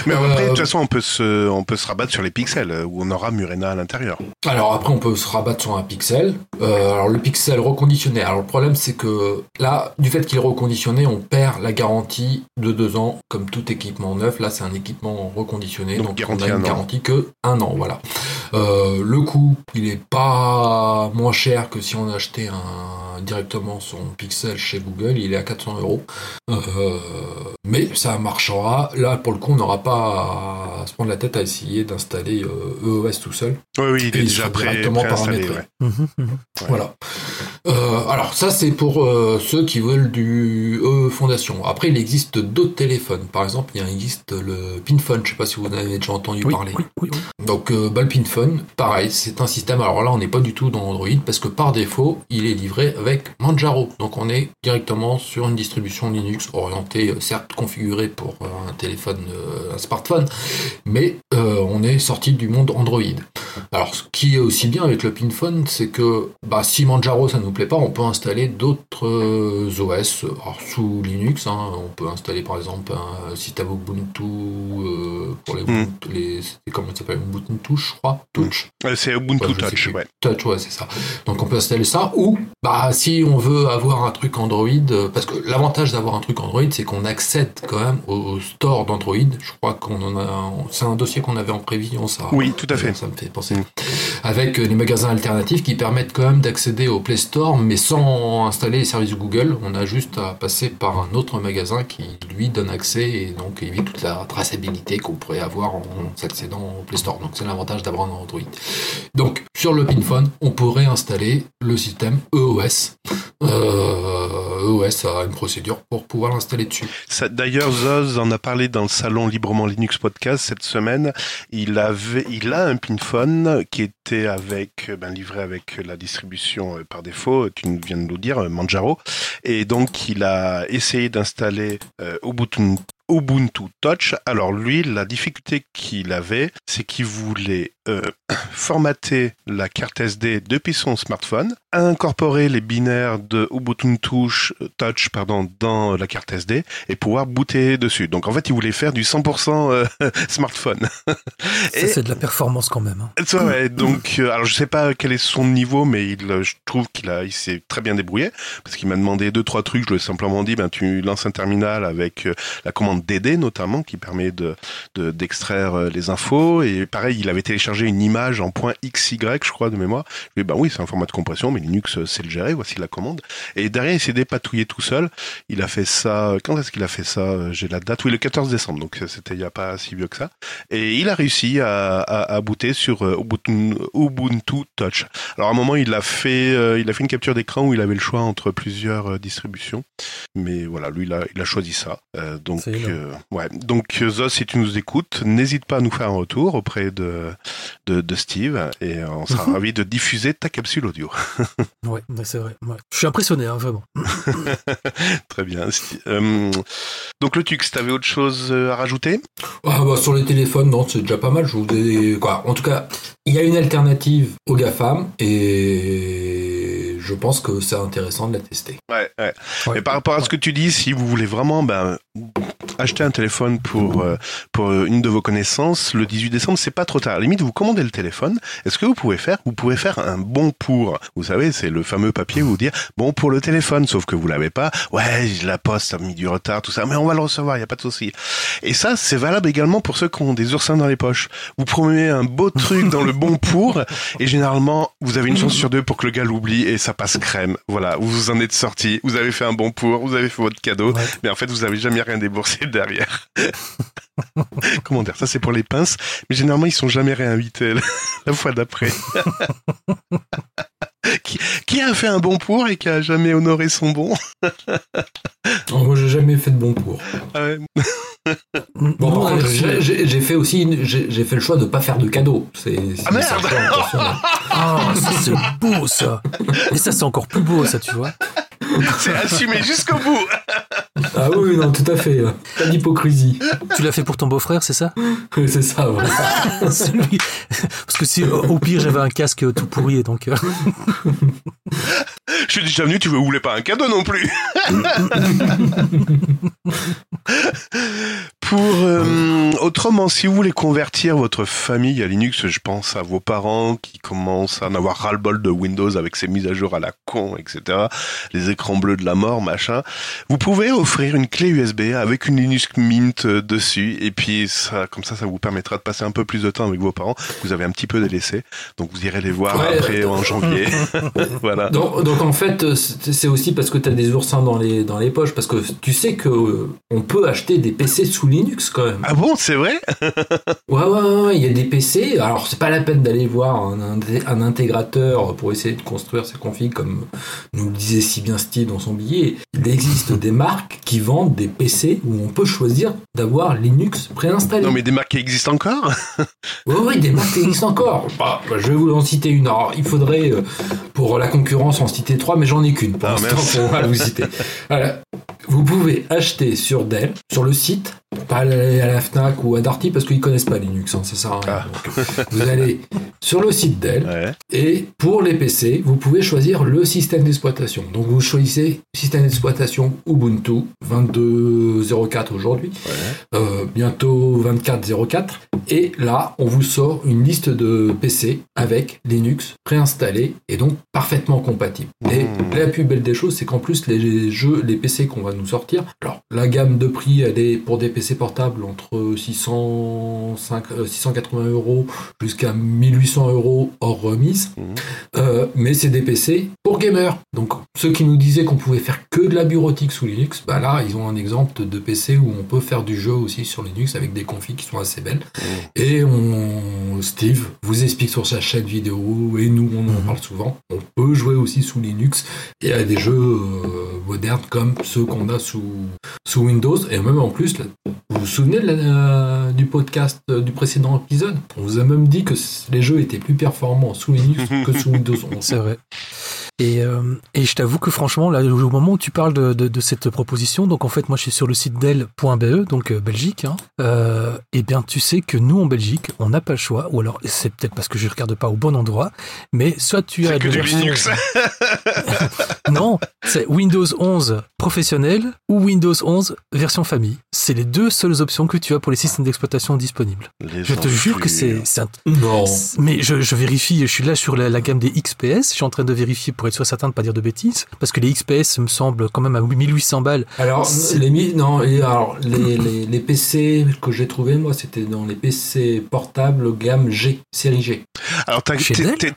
Mais après, de toute façon, on peut se, on peut se rabattre sur les pixels où on aura Murena à l'intérieur. Alors après, on peut se rabattre sur un pixel. Alors le pixel reconditionné. Alors le problème, c'est que là, du fait qu'il est reconditionné, on perd la garantie de deux ans, comme tout équipement neuf. Là, c'est un équipement reconditionné, Donc, on a un une an. garantie que un an. Voilà. Euh, le coût, il est pas moins cher que si on achetait un directement son pixel chez Google. Il est à 400 euros. Euh, mais ça marchera. Là, pour le coup, on n'aura pas à se prendre la tête à essayer d'installer euh, EOS tout seul. Oui, oui, il Et est déjà paramétré. ouais. Mhm, mhm. Voilà. Euh, alors ça c'est pour euh, ceux qui veulent du E Fondation. Après il existe d'autres téléphones. Par exemple il existe le Pinphone. Je sais pas si vous en avez déjà entendu Oui, parler. oui, oui, oui. Donc euh, bah, le Pinphone, pareil, c'est un système. Alors là on n'est pas du tout dans Android parce que par défaut il est livré avec Manjaro. Donc on est directement sur une distribution Linux orientée, certes configurée pour un téléphone, un smartphone, mais on est sorti du monde Android. Alors, ce qui est aussi bien avec le Pinphone, c'est que bah, si Manjaro ça nous plaît pas, on peut installer d'autres euh, OS alors, sous Linux. hein. on peut installer par exemple un système Ubuntu euh, pour les, Mm. les c'est- comment s'appelle? Ubuntu, je crois, Touch. Euh, C'est Ubuntu Ouais, Touch, ouais. Touch, ouais, c'est ça. Donc on peut installer ça. Ou, bah, si on veut avoir un truc Android, euh, parce que l'avantage d'avoir un truc Android, c'est qu'on accède quand même au store d'Android. Je crois qu'on en a, c'est un dossier qu'on avait en prévision, ça. Oui, tout à fait. Ça me fait penser. Mm. Avec euh, les magasins alternatifs qui permettent quand même d'accéder au Play Store, mais sans installer les services Google. On a juste à passer par un autre magasin qui lui donne accès et donc évite toute la traçabilité qu'on pourrait avoir en s'accédant au Play Store. Donc c'est l'avantage d'avoir un Android. Donc sur le Pinphone, on pourrait installer le système EOS. Euh, EOS a une procédure pour pouvoir l'installer dessus. D'ailleurs, Zoz en a parlé dans le salon Librement Linux podcast cette semaine. Il avait, il a un pinphone qui était avec, ben, livré avec la distribution euh, par défaut. Tu viens de nous dire euh, Manjaro. Et donc, il a essayé d'installer euh. Ubuntu Touch. Alors lui, la difficulté qu'il avait, c'est qu'il voulait euh, formater la carte SD depuis son smartphone, incorporer les binaires de Ubuntu Touch, Touch pardon, dans la carte SD et pouvoir booter dessus. Donc en fait, il voulait faire du 100% euh, smartphone. Ça, c'est de la performance quand même. hein. C'est vrai, donc euh, alors je sais pas quel est son niveau, mais il, euh, je trouve qu'il a, il s'est très bien débrouillé parce qu'il m'a demandé deux trois trucs. Je lui ai simplement dit, ben tu lances un terminal avec euh, la commande DD notamment qui permet de de- d'extraire euh, les infos. Et pareil, il avait téléchargé une image en .xy, je crois, de mémoire. Je lui ai dit, bah oui, c'est un format de compression, mais Linux euh, sait le gérer. Voici la commande. Et derrière, il s'est dépatouillé tout seul. Il a fait ça. Quand est-ce qu'il a fait ça Euh, J'ai la date? Oui, le 14 décembre. Donc euh, c'était il y a pas si vieux que ça. Et il a réussi à, à, à booter sur euh, Ubuntu, Ubuntu Touch. Alors à un moment, il a fait, euh, il a fait une capture d'écran où il avait le choix entre plusieurs euh, distributions. Mais voilà, lui, il a, il a choisi ça. Euh, donc, euh, ouais. Donc, euh, Zos, si tu nous écoutes, n'hésite pas à nous faire un retour auprès de, de, de Steve et on sera ravis de diffuser ta capsule audio. Ouais, ouais, c'est vrai. ouais. Je suis impressionné, hein, vraiment. Très bien. Euh, donc, le Tux, t'avais autre chose euh, à rajouter? Ah bah, sur les téléphones, non, c'est déjà pas mal. Je vous ai... quoi. En tout cas, il y a une alternative aux GAFAM et je pense que c'est intéressant de la tester. Ouais, ouais. Ouais. Et par rapport à ce que tu dis, si vous voulez vraiment ben, acheter un téléphone pour, euh, pour une de vos connaissances, le 18 décembre, c'est pas trop tard. À la limite, vous commandez le téléphone. Et ce que vous pouvez faire, vous pouvez faire un bon pour. Vous savez, c'est le fameux papier où vous dire bon pour le téléphone, sauf que vous l'avez pas. Ouais, la poste a mis du retard, tout ça, mais on va le recevoir, il y a pas de souci. Et ça, c'est valable également pour ceux qui ont des oursins dans les poches. Vous promettez un beau truc dans le bon pour, et généralement, vous avez une chance sur deux pour que le gars l'oublie, et ça passe crème. Voilà, vous vous en êtes sorti, vous avez fait un bon pour, vous avez fait votre cadeau, Ouais. mais en fait, vous avez jamais rien déboursé derrière. Comment dire Ça, c'est pour les pinces, mais généralement, ils sont jamais réinvités la fois d'après. qui, qui a fait un bon pour et qui a jamais honoré son bon Oh, moi, j'ai jamais fait de bon pour. Ah ouais. Bon, Non, par contre, j'ai- fait aussi, une- j'ai j'ai fait le choix de pas faire de cadeaux. C'est c'est- Ah, merde. Ah, ça c'est beau ça. Et ça c'est encore plus beau ça, tu vois. C'est assumé jusqu'au bout. Ah oui, non, tout à fait. Pas d'hypocrisie. Tu l'as fait pour ton beau-frère, c'est ça? Oui, C'est ça, ouais. Celui- Parce que si au pire j'avais un casque tout pourri, donc euh, Je suis déjà venu, tu veux, vous voulez pas un cadeau non plus Pour euh, autrement, si vous voulez convertir votre famille à Linux, je pense à vos parents qui commencent à en avoir ras-le-bol de Windows avec ses mises à jour à la con, etc. Les écrans bleus de la mort, machin. Vous pouvez offrir une clé USB avec une Linux Mint euh, dessus, et puis ça, comme ça, ça vous permettra de passer un peu plus de temps avec vos parents. Vous avez un petit peu délaissé, donc vous irez les voir Ouais. après en janvier. voilà. Donc, donc en fait, c'est aussi parce que tu as des oursins dans les, dans les poches, parce que tu sais que euh, on peut acheter des PC sous Linux quand même. Ah bon, c'est vrai? Ouais, ouais, ouais, ouais, il y a des PC. Alors, c'est pas la peine d'aller voir un, un intégrateur pour essayer de construire ses configs, comme nous le disait si bien Steve dans son billet. Il existe des marques qui vendent des PC où on peut choisir d'avoir Linux préinstallé. Non, mais des marques qui existent encore? Oui, oui, des marques qui existent encore. Bah, bah, je vais vous en citer une. Alors, il faudrait, euh, pour la concurrence, en citer trois, mais j'en ai qu'une pour Ah, l'instant pour vous citer. Voilà. Vous pouvez acheter sur Dell, sur le site, pas aller à la Fnac ou à Darty parce qu'ils connaissent pas Linux, hein, ça sert à rien. Ah. Vous allez sur le site Dell Ouais. et pour les PC, vous pouvez choisir le système d'exploitation. Donc vous choisissez système d'exploitation Ubuntu 22.04 aujourd'hui, euh, bientôt 24.04. Et là, on vous sort une liste de PC avec Linux préinstallé et donc parfaitement compatible. Et Mmh. la plus belle des choses, c'est qu'en plus les jeux, les PC qu'on va nous sortir, alors la gamme de prix, elle est pour des PC portables entre 605, euh, 680 euros jusqu'à 1800 euros hors remise. Mhm. Euh, mais c'est des PC pour gamers. Donc ceux qui nous disaient qu'on pouvait faire que de la bureautique sous Linux, bah là ils ont un exemple de PC où on peut faire du jeu aussi sur Linux avec des configs qui sont assez belles. Et on, Steve vous explique sur sa chaîne vidéo et nous on en parle souvent. On peut jouer aussi sous Linux et à des jeux euh, modernes comme ceux qu'on a sous, sous Windows et même en plus là, vous vous souvenez de la- euh, du podcast euh, du précédent épisode? On vous a même dit que les jeux étaient plus performants sous Linux que sous Windows 11. c'est vrai. Et, euh, et je t'avoue que franchement, là, au moment où tu parles de, de, de cette proposition, donc en fait, moi, je suis sur le site Dell.be, donc euh, Belgique. Hein, euh, et bien, tu sais que nous, en Belgique, on n'a pas le choix, ou alors c'est peut-être parce que je regarde pas au bon endroit, mais soit tu as C'est que du Linux. non, C'est Windows 11 professionnel ou Windows 11 version famille. C'est les deux seules options que tu as pour les systèmes d'exploitation disponibles. Les Je te jure que c'est enflures. c'est un... Non. Mais je, je vérifie, je suis là sur la, la gamme des XPS, je suis en train de vérifier pour être sûr certain de pas dire de bêtises, parce que les XPS me semblent quand même à 1800 balles. Alors, les, non, et alors, les, les, les PC que j'ai trouvé, moi, c'était dans les PC portables gamme G, série G. Alors, t'as-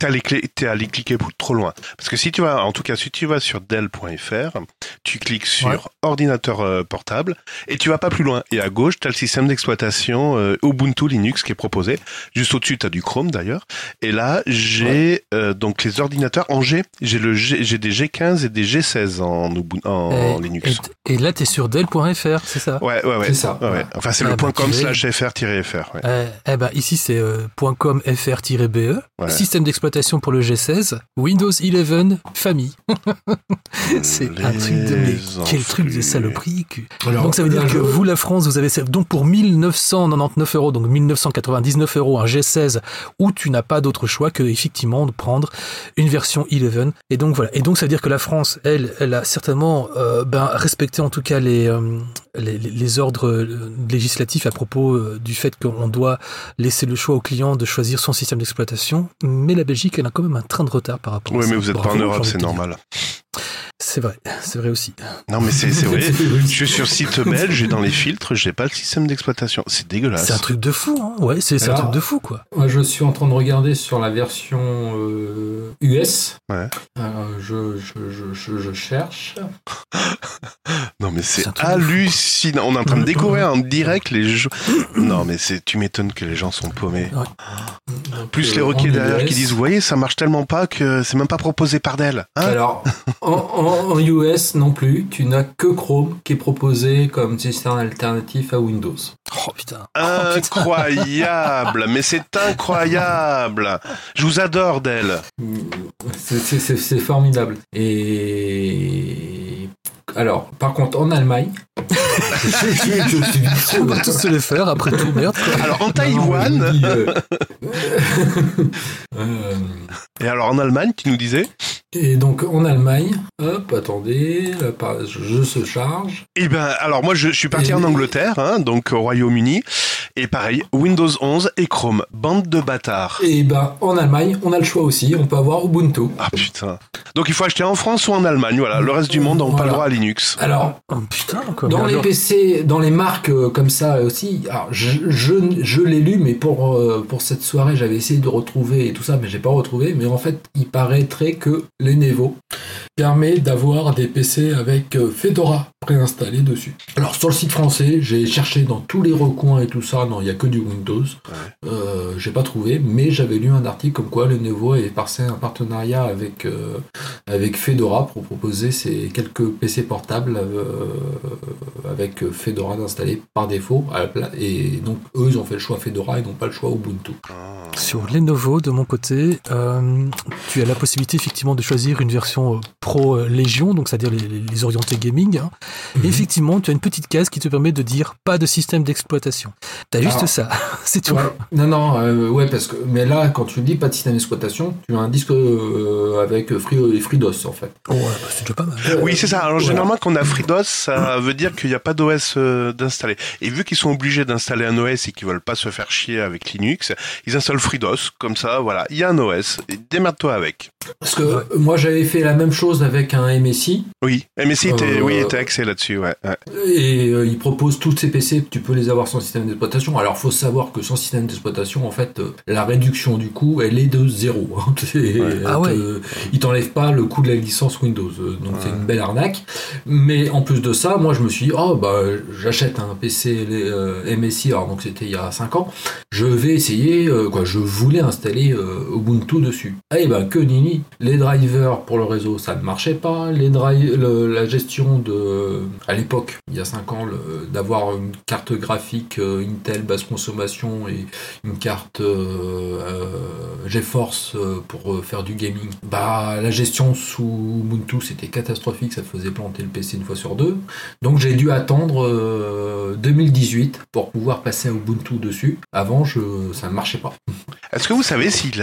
allé, allé cliquer pour- trop loin. Parce que si tu vas, en tout cas, si tu vas sur Dell.fr, tu cliques sur Ouais. ordinateur euh, portable et tu vas pas plus loin. Et à gauche, tu as le système d'exploitation euh, Ubuntu Linux qui est proposé. Juste au-dessus, tu as du Chrome d'ailleurs. Et là, j'ai euh, donc les ordinateurs en G. J'ai le G- j'ai des G15 et des G16 en, en Et- Linux. Et, et là, tu es sur Dell.fr, c'est ça? Ouais, ouais, ouais. C'est ça. Ouais, ouais. Enfin, c'est Ah, le bah, point .com slash fr-fr. Ouais. Euh, eh ben, ici, c'est euh, .com fr-be. Ouais. Système d'exploitation pour le G16. Windows 11 famille. c'est un truc de... Mais quel truc de saloperie. que- Alors, donc ça veut dire que vous, la France, vous avez donc pour 1999 euros, donc 1999 euros un G16, où tu n'as pas d'autre choix que effectivement de prendre une version 11. Et donc voilà. Et donc ça veut dire que la France, elle, elle a certainement euh, ben, respecté en tout cas les, euh, les, les- ordres euh, législatifs à propos euh, du fait qu'on doit laisser le choix au client de choisir son système d'exploitation. Mais la Belgique, elle a quand même un train de retard par rapport à Oui, ça. mais vous êtes pas en Europe, c'est normal. C'est vrai, c'est vrai aussi. Non, mais c'est vrai. Je suis sur site belge et dans les filtres, j'ai pas le système d'exploitation. C'est dégueulasse. C'est un truc de fou, hein Ouais, c'est un truc de fou, quoi. Moi, je suis en train de regarder sur la version euh, US. Ouais. Euh, je, je, je, je, je cherche. Non, mais c'est hallucinant. On est en train de découvrir en direct les jeux. Non, mais c'est, tu m'étonnes que les gens sont paumés. Donc, Plus euh, les roquets derrière US. qui disent, vous voyez, ça marche tellement pas que c'est même pas proposé par Dell. Hein Alors, en, en- en US non plus, tu n'as que Chrome qui est proposé comme système alternatif à Windows. Oh putain. Oh, incroyable, mais c'est incroyable. Je vous adore Dell. C'est- formidable. Et alors, par contre, en Allemagne, je, je- je suis vicieux. On va tous se les faire après tout, merde. quoi. Alors en non, Taïwan euh, euh, et alors en Allemagne, tu nous disais? Et donc en Allemagne, hop, attendez, la page je se charge. Eh ben, alors moi je, je suis parti Et- en Angleterre, hein, donc au Royaume-Uni, et pareil, Windows 11 et Chrome, bande de bâtards. Et ben en Allemagne, on a le choix aussi, on peut avoir Ubuntu. Ah putain. Donc il faut acheter en France ou en Allemagne, voilà. Le reste du monde n'a pas le droit à Linux. Alors, Oh putain, quoi. Dans les PC, dans les marques euh, comme ça aussi, alors je, je, je l'ai lu, mais pour, euh, pour cette soirée, j'avais essayé de retrouver et tout ça, mais j'ai pas retrouvé. Mais en fait, il paraîtrait que Lenovo permet d'avoir des PC avec euh, Fedora préinstallé dessus. Alors sur le site français, j'ai cherché dans tous les recoins et tout ça, non, il y a que du Windows. Euh, j'ai pas trouvé, mais j'avais lu un article comme quoi Lenovo avait passé un partenariat avec euh, avec Fedora pour proposer ces quelques PC portables euh, avec Fedora d'installer par défaut à la pla- et donc eux ils ont fait le choix Fedora et n'ont pas le choix Ubuntu. Sur Lenovo, de mon côté, euh, tu as la possibilité effectivement de choisir une version euh, Pro euh, Légion, donc c'est-à-dire les, orientés gaming. hein. Mhm. Et effectivement, tu as une petite case qui te permet de dire pas de système d'exploitation. T'as juste Alors, ça, c'est tout. Ouais. Non non euh, ouais parce que mais là quand tu dis pas de système d'exploitation, tu as un disque euh, avec Free, FreeDOS en fait. Ouais, bah, c'est déjà pas mal. Oui, c'est ça. Alors Voilà. généralement, quand on a FreeDOS, ça veut dire qu'il n'y a pas d'OS euh, d'installer. Et vu qu'ils sont obligés d'installer un OS et qu'ils veulent pas se faire chier avec Linux, ils installent FreeDOS. Comme ça, voilà, il y a un OS. Et démerde-toi avec. Parce que euh, moi j'avais fait la même chose avec un MSI Oui, MSI était, Euh, oui, était axé là-dessus, ouais. ouais. Et euh, il propose tous ces PC, tu peux les avoir sans système d'exploitation. Alors, faut savoir que sans système d'exploitation, en fait, euh, la réduction du coût, elle est de zéro. hein. C'est- Ah ouais. Il t'enlève pas le coût de la licence Windows. Euh, Donc, c'est Ouais. une belle arnaque. Mais en plus de ça, moi, je me suis dit, oh, bah, j'achète un PC euh, MSI, alors donc c'était il y a 5 ans. Je vais essayer, euh, quoi, je voulais installer euh, Ubuntu dessus. Eh ben, que nini, les drivers pour le réseau, ça ne marchait pas. Les le- la gestion de, à l'époque, il y a 5 ans, d'avoir une carte graphique euh, Intel basse consommation et une carte euh, euh, GeForce euh, pour faire du gaming. Bah, la gestion sous Ubuntu, c'était catastrophique, ça faisait planter le PC une fois sur deux. Donc j'ai dû attendre euh, 2018 pour pouvoir passer à Ubuntu dessus. Avant, je, ça ne marchait pas. Est-ce que vous savez s'il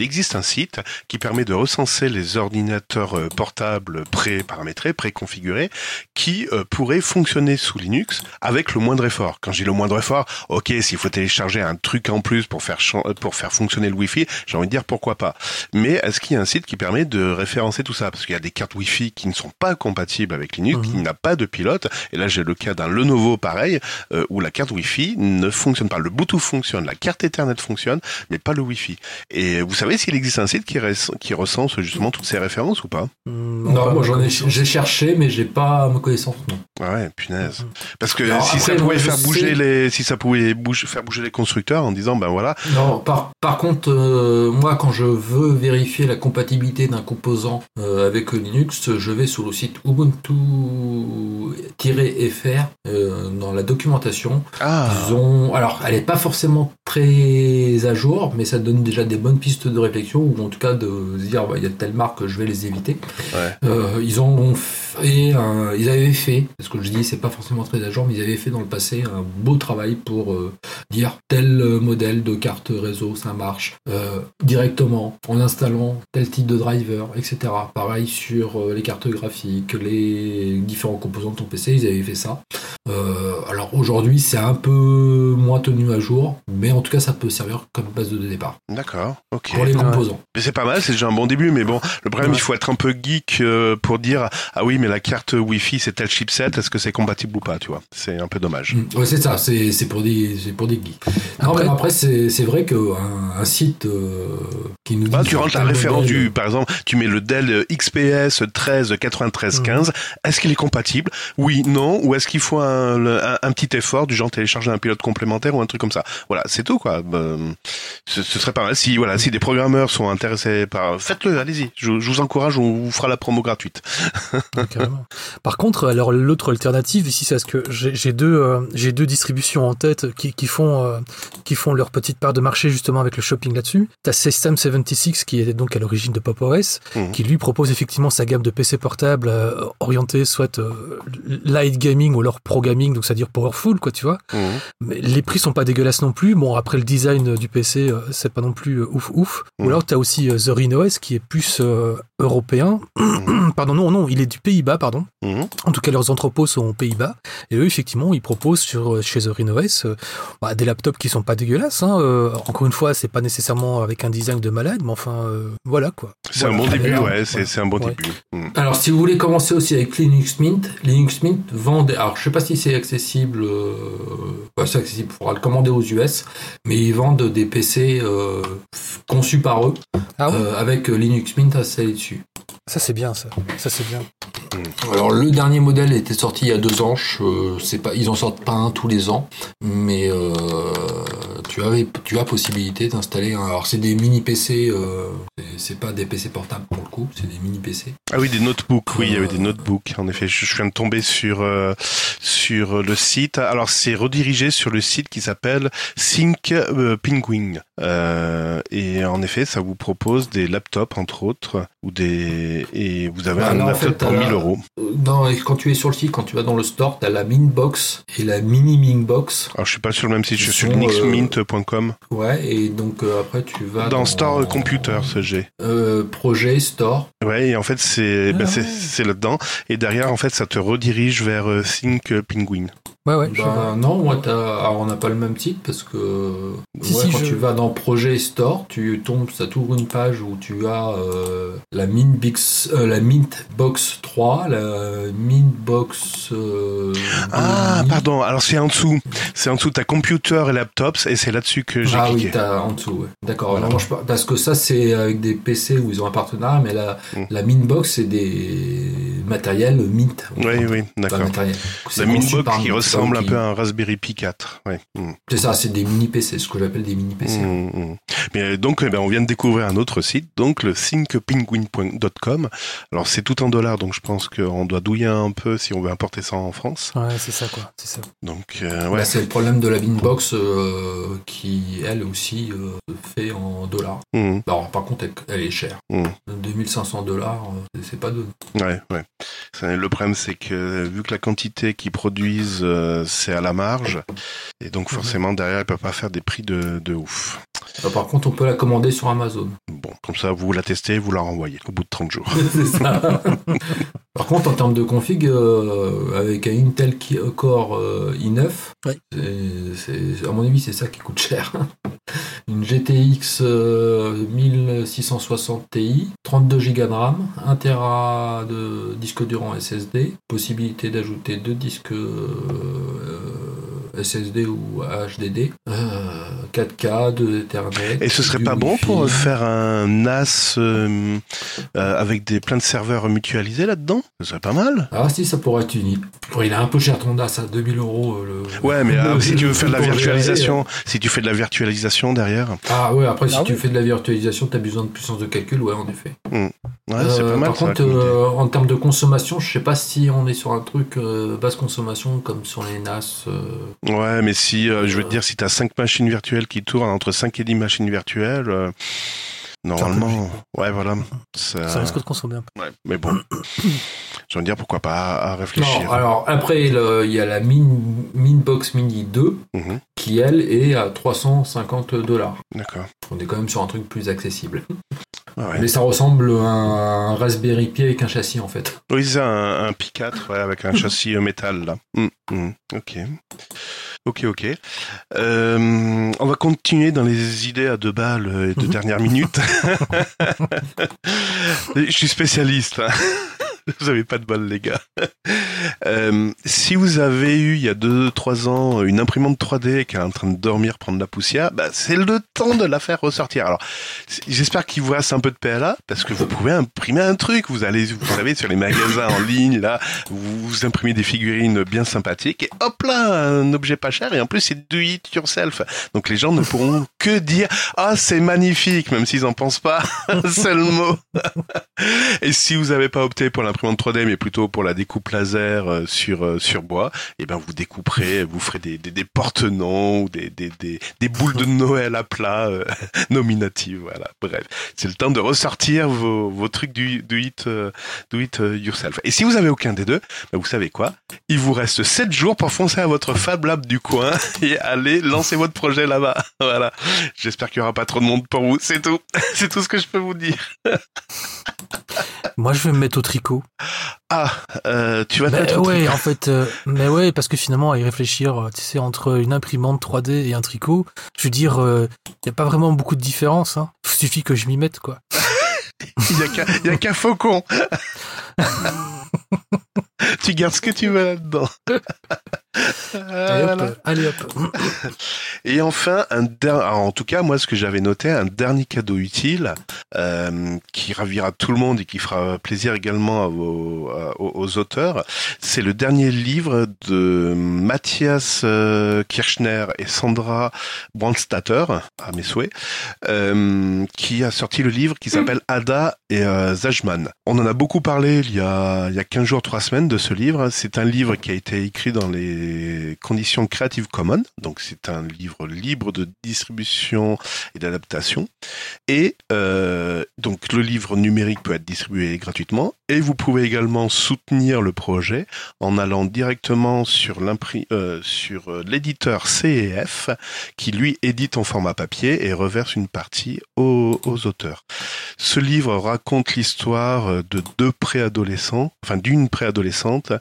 existe un site qui permet de recenser les ordinateurs euh, portables pré-paramétrés, pré-configurés, qui euh, pourraient fonctionner sous Linux avec le moindre effort Quand je dis le moindre effort, ok, s'il faut télécharger un truc en plus pour faire, euh, pour faire fonctionner le Wi-Fi, j'ai envie de dire pourquoi pas. Mais est-ce qu'il y a un site qui permet de référencer tout ça? Parce qu'il y a des cartes Wi-Fi qui ne sont pas compatibles avec Linux, qui n'a pas de pilote. Et là, j'ai le cas d'un Lenovo pareil, euh, où la carte Wi-Fi ne fonctionne pas. Le Bluetooth fonctionne, la carte Ethernet fonctionne, mais pas le Wi-Fi. Et vous savez s'il existe un site qui, qui recense justement toutes ces références ou pas? Hmm, Non, pas- moi j'en ai, connaissance. j'ai cherché, mais j'ai pas ma connaissance, non. Ah Ouais, punaise. Parce que Alors si ça pouvait faire bouger sais- les, si ça pouvait bouger, faire bouger les constructeurs en disant ben voilà, Non, par, par contre, euh, moi, quand je veux vérifier la compatibilité d'un composant euh, avec Linux, je vais sur le site Ubuntu-fr euh, dans la documentation. ah, Ils ont, alors, elle n'est pas forcément très à jour, mais ça donne déjà des bonnes pistes de réflexion, ou en tout cas de dire, bah, il y a telle marque, je vais les éviter. Ouais. Euh, ils ont fait, un- ils avaient fait, parce que je dis, c'est pas forcément très à jour, mais ils avaient fait dans le passé un beau travail pour euh, dire tel euh, modèle de carte réseau, ça marche euh, directement en installant tel type de driver, etc. Pareil sur les cartes graphiques, les différents composants de ton PC, ils avaient fait ça. Alors aujourd'hui, c'est un peu moins tenu à jour, mais en tout cas, ça peut servir comme base de départ d'accord, ok. pour les composants. Mais c'est pas mal, c'est déjà un bon début, mais bon, le problème, Ouais. il faut être un peu geek euh, pour dire ah oui, mais la carte Wi-Fi c'est tel chipset, est-ce que c'est compatible ou pas, tu vois C'est un peu dommage. Mm. Ouais, c'est ça, c'est c'est pour des c'est pour des geeks. Après- mais après c'est c'est vrai que un, site euh, qui nous dit Ah, tu rentres la référence du, par exemple, tu mets le Dell XPS 13 93 15. Est-ce qu'il est compatible? Oui, non. Ou est-ce qu'il faut un, un, un petit effort du genre télécharger un pilote complémentaire ou un truc comme ça? Voilà, c'est tout quoi. Ben, ce, ce serait pas mal. Si voilà, si des programmeurs sont intéressés par, faites-le, allez-y. Je, je vous encourage, on vous fera la promo gratuite. Carrément. Par contre, alors l'autre alternative ici, c'est parce que j'ai deux, euh, j'ai deux distributions en tête qui, qui font, euh, qui font leur petite part de marché justement avec le shopping là-dessus. T'as System 76 qui est donc à l'origine de Pop OS, Mhm. qui lui propose effectivement sa gamme de PC portables euh, orientés soit euh, light gaming ou alors pro gaming, donc c'est-à-dire powerful quoi, tu vois. Mhm. Mais les prix sont pas dégueulasses non plus. Bon, après le design du PC, c'est pas non plus ouf ouf. Ou Mhm. alors t'as aussi The RhinoS qui est plus euh, européen. pardon, non, non, il est du Pays-Bas, pardon. Mhm. En tout cas, leurs entrepôts sont aux Pays-Bas. Et eux, effectivement, ils proposent sur, chez The RhinoS euh, bah, des laptops qui sont pas dégueulasses. Hein. Euh, encore une fois, c'est pas nécessairement avec un design de malade, mais enfin, euh, voilà quoi. C'est un bon début, ouais. C'est un bon Ouais. début. Mhm. Alors si vous voulez commencer aussi avec Linux Mint, Linux Mint vend des... alors je sais pas si c'est accessible euh... ouais, c'est accessible, il faudra le commander aux US, mais ils vendent des PC euh, conçus par eux Ah euh, avec euh, Linux Mint à installer dessus. Ça, c'est bien, ça. Ça, c'est bien. Alors le dernier modèle était sorti il y a deux ans. Je, c'est pas, ils en sortent pas un tous les ans, mais euh, tu avais, tu as possibilité d'installer. Un, alors c'est des mini PC, euh, c'est- c'est pas des PC portables pour le coup, c'est des mini PC. Ah oui, des notebooks. Oui, il y avait Euh, des notebooks. En effet, je, je viens de tomber sur euh, sur le site. Alors, c'est redirigé sur le site qui s'appelle Think euh, Penguin. Euh, et en effet, ça vous propose des laptops entre autres ou des et vous avez Bah, un en fait, pour t'as 1000 la- euros. Non, et quand tu es sur le site, quand tu vas dans le store, tu as la Minbox et la Mini Minbox. Alors, je suis pas sur le même site. Je suis sur sont, euh. Ouais, et donc euh, après tu vas Dans Store Computer, ce G. euh, projet Store. Ouais, et en fait, c'est bah, Ah c'est ouais. là-dedans. Et derrière, en fait, ça te redirige vers euh, Think Penguin. Ouais, ouais. Bah, non, moi, t'as- alors, on n'a pas le même titre parce que Si, ouais, si, quand je- tu vas dans Projet Store, tu tombes, ça t'ouvre une page où tu as euh, la Mint Bix- euh, la Mint Box 3, la Mint Box. euh, Ah, pardon. Alors, c'est en dessous. C'est en dessous. T'as computer et laptops, et c'est là-dessus que j'ai Ah cliqué. oui, t'as en dessous, ouais. D'accord. Voilà. Parce que ça, c'est avec des PC où ils ont un partenariat, mais la, Mm. la Minbox, c'est des matériel Mint. Oui, oui, d'accord. La Minbox par qui Mint, ressemble un qui- peu à un Raspberry Pi 4. Ouais. Mm. C'est ça, c'est des mini PC, ce que j'appelle des mini PC. Mm, mm. Mais euh, donc, eh ben, on vient de découvrir un autre site, donc le thinkpenguin.com. Alors, c'est tout en dollars, donc je pense qu'on doit douiller un peu si on veut importer ça en France. Ouais, c'est ça, quoi. C'est ça. Donc, euh, ouais. c'est le problème de la Binbox euh, qui, elle aussi, euh, fait en dollars. Alors, par contre, elle, elle est chère. mm. 2500 dollars, euh, c'est pas de. Ouais, ouais. Le problème, c'est que vu que la quantité qu'ils produisent, euh, c'est à la marge, et donc forcément derrière, ils peuvent pas faire des prix de, de ouf. Euh, par contre, on peut la commander sur Amazon. Bon, comme ça, vous la testez, vous la renvoyez au bout de 30 jours. c'est ça. Par contre, en termes de config, euh, avec un Intel qui- Core euh, i9, Ouais. c'est- c'est- à mon avis, c'est ça qui coûte cher. Une GTX euh, 1660 Ti, 32 Go de RAM, 1 Tera de disque dur en SSD, possibilité d'ajouter deux disques euh, SSD ou HDD, euh, 4K, 2 Ethernet. Et ce serait pas bon pour faire un NAS euh, euh, avec des plein de serveurs mutualisés là-dedans? Ce serait pas mal. Ah si, ça pourrait être uni. Bon, il est un peu cher ton DAS à 2000 euros. euh, Le... Ouais, mais euh, le- si tu veux faire de la virtualisation, si tu fais de la virtualisation derrière, Ah ouais, après si Ah tu oui. fais de la virtualisation, tu as besoin de puissance de calcul, ouais, en effet. ouais, c'est pas mal. Par ça, contre, euh, en termes de consommation, je sais pas si on est sur un truc euh, basse consommation comme sur les NAS. euh, Ouais, mais si, euh, je veux te dire, si tu as 5 machines virtuelles qui tournent entre 5 et 10 machines virtuelles, euh, normalement, ouais, voilà. Ça, Ça risque de consommer un peu. ouais, mais bon, je veux dire, pourquoi pas à réfléchir. Non, alors après, il y a la Min, Minbox Mini 2 Mhm, qui, elle, est à 350 dollars. D'accord. On est quand même sur un truc plus accessible. Ah ouais. Mais ça ressemble à un Raspberry Pi avec un châssis en fait. Oui, c'est un, un Pi 4 ouais, avec un châssis euh, métal là. Mm, mm, ok. Ok, ok. Euh, on va continuer dans les idées à deux balles et de Mhm. dernière minute. Je suis spécialiste. hein. Vous avez pas de bol, les gars. Euh, si vous avez eu il y a 2-3 ans une imprimante 3D qui est en train de dormir, prendre la poussière, bah, c'est le temps de la faire ressortir. Alors, j'espère qu'il vous reste un peu de PLA parce que vous pouvez imprimer un truc. Vous allez, vous savez, sur les magasins en ligne, là, vous, vous imprimez des figurines bien sympathiques et hop là, un objet pas cher et en plus c'est do it yourself. Donc les gens ne pourront que dire ah c'est magnifique, même s'ils en pensent pas un seul mot. et si vous n'avez pas opté pour l'imprimante 3D mais plutôt pour la découpe laser euh, sur euh, sur bois, et ben vous découperez, vous ferez des, des, des porte-noms ou des, des, des, des boules de Noël à plat euh, nominatives. Voilà. Bref, c'est le temps de ressortir vos, vos trucs du do it, euh, do it yourself. Et si vous avez aucun des deux, ben vous savez quoi? Il vous reste 7 jours pour foncer à votre Fab Lab du coin et aller lancer votre projet là-bas. Voilà. J'espère qu'il y aura pas trop de monde pour vous. C'est tout. C'est tout ce que je peux vous dire. Moi, je vais me mettre au tricot. Ah, euh, tu vas te Mais mettre au ouais, tricot. en fait, euh, mais ouais, parce que finalement, à y réfléchir, euh, tu sais, entre une imprimante 3D et un tricot, je veux dire, il n'y a pas vraiment beaucoup de différence. Hein. Il suffit que je m'y mette, quoi. Il y a qu'un il y a qu'un faucon. tu gardes ce que tu veux là-dedans. Allez hop, Voilà. allez hop. Et enfin, un der- alors, en tout cas, moi, ce que j'avais noté, un dernier cadeau utile euh, qui ravira tout le monde et qui fera plaisir également à vos, à- aux, auteurs, c'est le dernier livre de Mathias euh, Kirchner et Sandra Brandstatter, à mes souhaits, euh, qui a sorti le livre qui s'appelle Ada et euh, Zajman. On en a beaucoup parlé il y a, il y a 15 jours, 3 semaines de ce livre. C'est un livre qui a été écrit dans les conditions Creative Commons, donc c'est un livre libre de distribution et d'adaptation. Et euh, donc le livre numérique peut être distribué gratuitement et vous pouvez également soutenir le projet en allant directement sur euh, euh, l'éditeur CEF qui lui édite en format papier et reverse une partie aux, auteurs. Ce livre raconte l'histoire euh, de deux préadolescents, enfin d'une préadolescente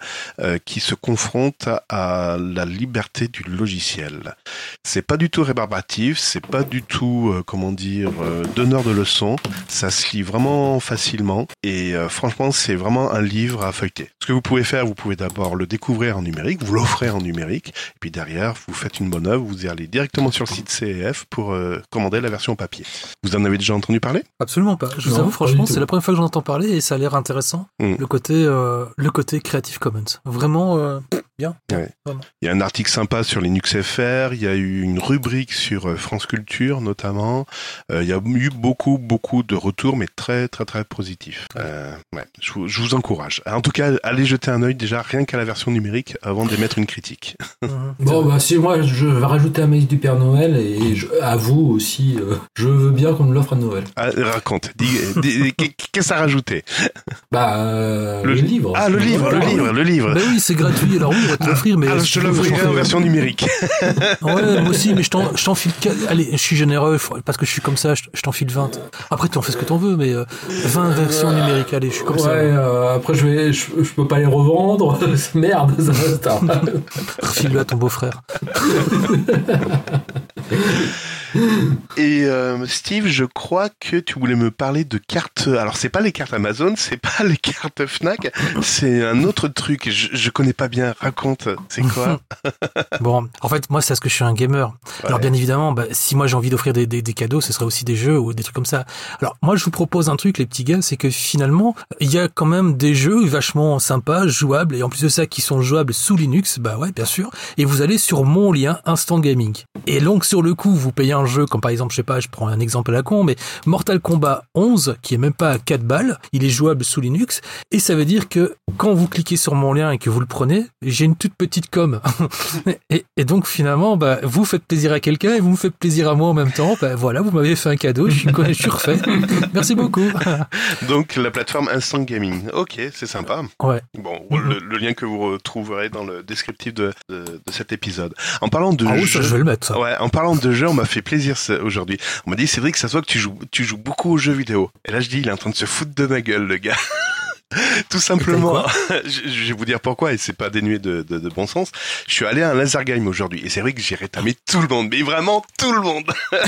qui se confronte à la liberté du logiciel. C'est pas du tout rébarbatif, c'est pas du tout, comment dire, donneur de leçons. Ça se lit vraiment facilement et franchement, c'est vraiment un livre à feuilleter. Ce que vous pouvez faire, vous pouvez d'abord le découvrir en numérique, vous l'offrez en numérique, et puis derrière, vous faites une bonne œuvre, vous allez directement sur le site CEF pour euh, commander la version papier. Vous en avez déjà entendu parler? Absolument pas. Je vous Non, avoue, franchement, c'est la première fois que j'en entends parler et ça a l'air intéressant. Mm. Le côté, euh, le côté Creative Commons. Vraiment euh, bien. Ouais. Il y a un article sympa sur Linux FR, il y a eu une rubrique sur euh, France Culture notamment. Euh, il y a eu beaucoup, beaucoup de retours, mais très, très, très positifs. Euh, ouais, je, vous, je vous encourage. En tout cas, allez jeter un œil déjà rien qu'à la version numérique avant d'émettre une critique. Mhm. Bon, bah, si moi je vais rajouter un maïs du Père Noël et je- à vous aussi, euh, je veux bien qu'on me l'offre à Noël. Ah, raconte, qu'est-ce à rajouter Bah, euh, Le- le, livre. Ah, le livre, le livre, le livre. Ben oui, c'est gratuit. Alors oui, va te l'offrir, mais Ah, je te l'offrirai en version numérique. Ouais, moi aussi, mais je t'en, je t'en file. quat- Allez, je suis généreux parce que je suis comme ça. Je, je t'en file 20. Après, tu en fais ce que t'en veux, mais euh, 20 versions numériques. Allez, je suis comme Ouais, ça. euh, après je vais, je, je peux pas les revendre. Merde, ça ça- Refile-le à ton beau-frère. Et euh, Steve, je crois que tu voulais me parler de cartes. Alors c'est pas les cartes Amazon, c'est pas les cartes Fnac, c'est un autre truc. Je, je connais pas bien. Raconte, c'est quoi Bon, en fait, moi, c'est parce que je suis un gamer. Alors, bien évidemment, bah, si moi j'ai envie d'offrir des, des, des cadeaux, ce serait aussi des jeux ou des trucs comme ça. Alors, moi, je vous propose un truc, les petits gars, c'est que finalement, il y a quand même des jeux vachement sympas, jouables, et en plus de ça, qui sont jouables sous Linux, bah ouais, bien sûr. Et vous allez sur mon lien Instant Gaming. Et donc, sur le coup, vous payez un jeu, comme par exemple, je sais pas, je prends un exemple à la con, mais Mortal Kombat 11, qui est même pas à 4 balles, il est jouable sous Linux, et ça veut dire que quand vous cliquez sur mon lien et que vous le prenez, j'ai une toute petite com. et, et donc finalement, bah, vous faites plaisir à quelqu'un et vous me faites plaisir à moi en même temps. Bah, voilà, vous m'avez fait un cadeau, je suis, je suis refait. Merci beaucoup. Donc la plateforme Instant Gaming. Ok, c'est sympa. Ouais. Bon, le, le lien que vous retrouverez dans le descriptif de, de, de cet épisode. En parlant de Ah oui, ça, jeux, je vais le mettre. Ça. Ouais, en parlant de jeux, on m'a fait plaisir ce- aujourd'hui. On m'a dit, Cédric, ça se voit que tu joues, tu joues beaucoup aux jeux vidéo. Et là, je dis, il est en train de se foutre de ma gueule, le gars. Tout simplement, je, vais vous dire pourquoi, et c'est pas dénué de, bon sens. Je suis allé à un laser game aujourd'hui, et c'est vrai que j'ai rétamé tout le monde, mais vraiment tout le monde.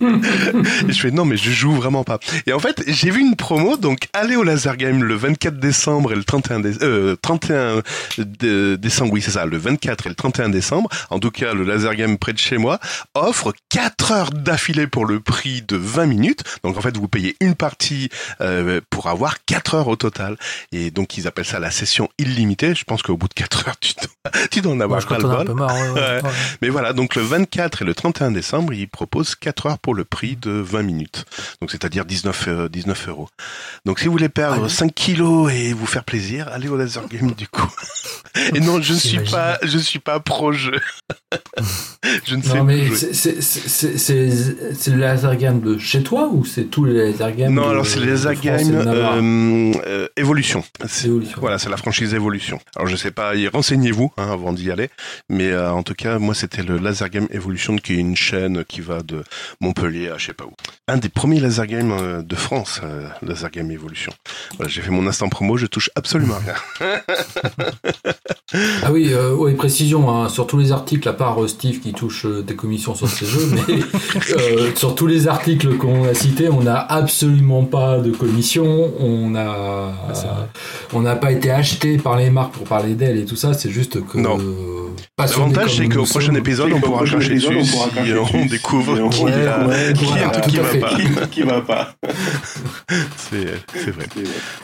je fais non, mais je joue vraiment pas. Et en fait, j'ai vu une promo, donc allez au laser game le 24 décembre et le 31 dé- euh, 31 de- décembre, oui c'est ça, le 24 et le 31 décembre. En tout cas, le laser game près de chez moi offre 4 heures d'affilée pour le prix de 20 minutes. Donc en fait, vous payez une partie euh, pour avoir 4 heures au total. Et donc ils appellent ça la session illimitée. Je pense qu'au bout de 4 heures, tu dois, tu dois en avoir crois le bol. marre. ouais, ouais, Ouais. ouais. Mais voilà, donc le 24 et le 31 décembre, ils proposent 4 heures pour le prix de 20 minutes. Donc c'est-à-dire 19, euh, 19 euros. Donc si vous voulez perdre Allez. 5 kilos et vous faire plaisir, allez au laser game du coup. Et non, je ne suis pas, je suis pas pro jeu. je ne sais pas mais c'est- le laser game de chez toi ou c'est tous les laser games Non, de- alors c'est les laser France euh, euh, Evolution. C'est- Evolution. Voilà, c'est la franchise Evolution. Alors je sais pas, y- renseignez-vous hein, avant d'y aller, mais euh, en tout cas, moi c'était le Laser Game Evolution qui est une chaîne qui va de Montpellier à je sais pas où. Un des premiers laser games euh, de France, euh, Laser Game Evolution. Voilà, j'ai fait mon instant promo, je touche absolument rien. Ah oui, euh, ouais, précision, hein, sur tous les articles, à part euh, Steve qui touche euh, des commissions sur ces jeux, mais euh, sur tous les articles qu'on a cités, on n'a absolument pas de commission, on a, on n'a pas été acheté par les marques pour parler d'elles et tout ça, c'est juste que. Non. Euh, L'avantage c'est qu'au prochain épisode, on pourra cracher dessus si euh, on découvre qui, qui, va pas. qui, va pas. C'est vrai.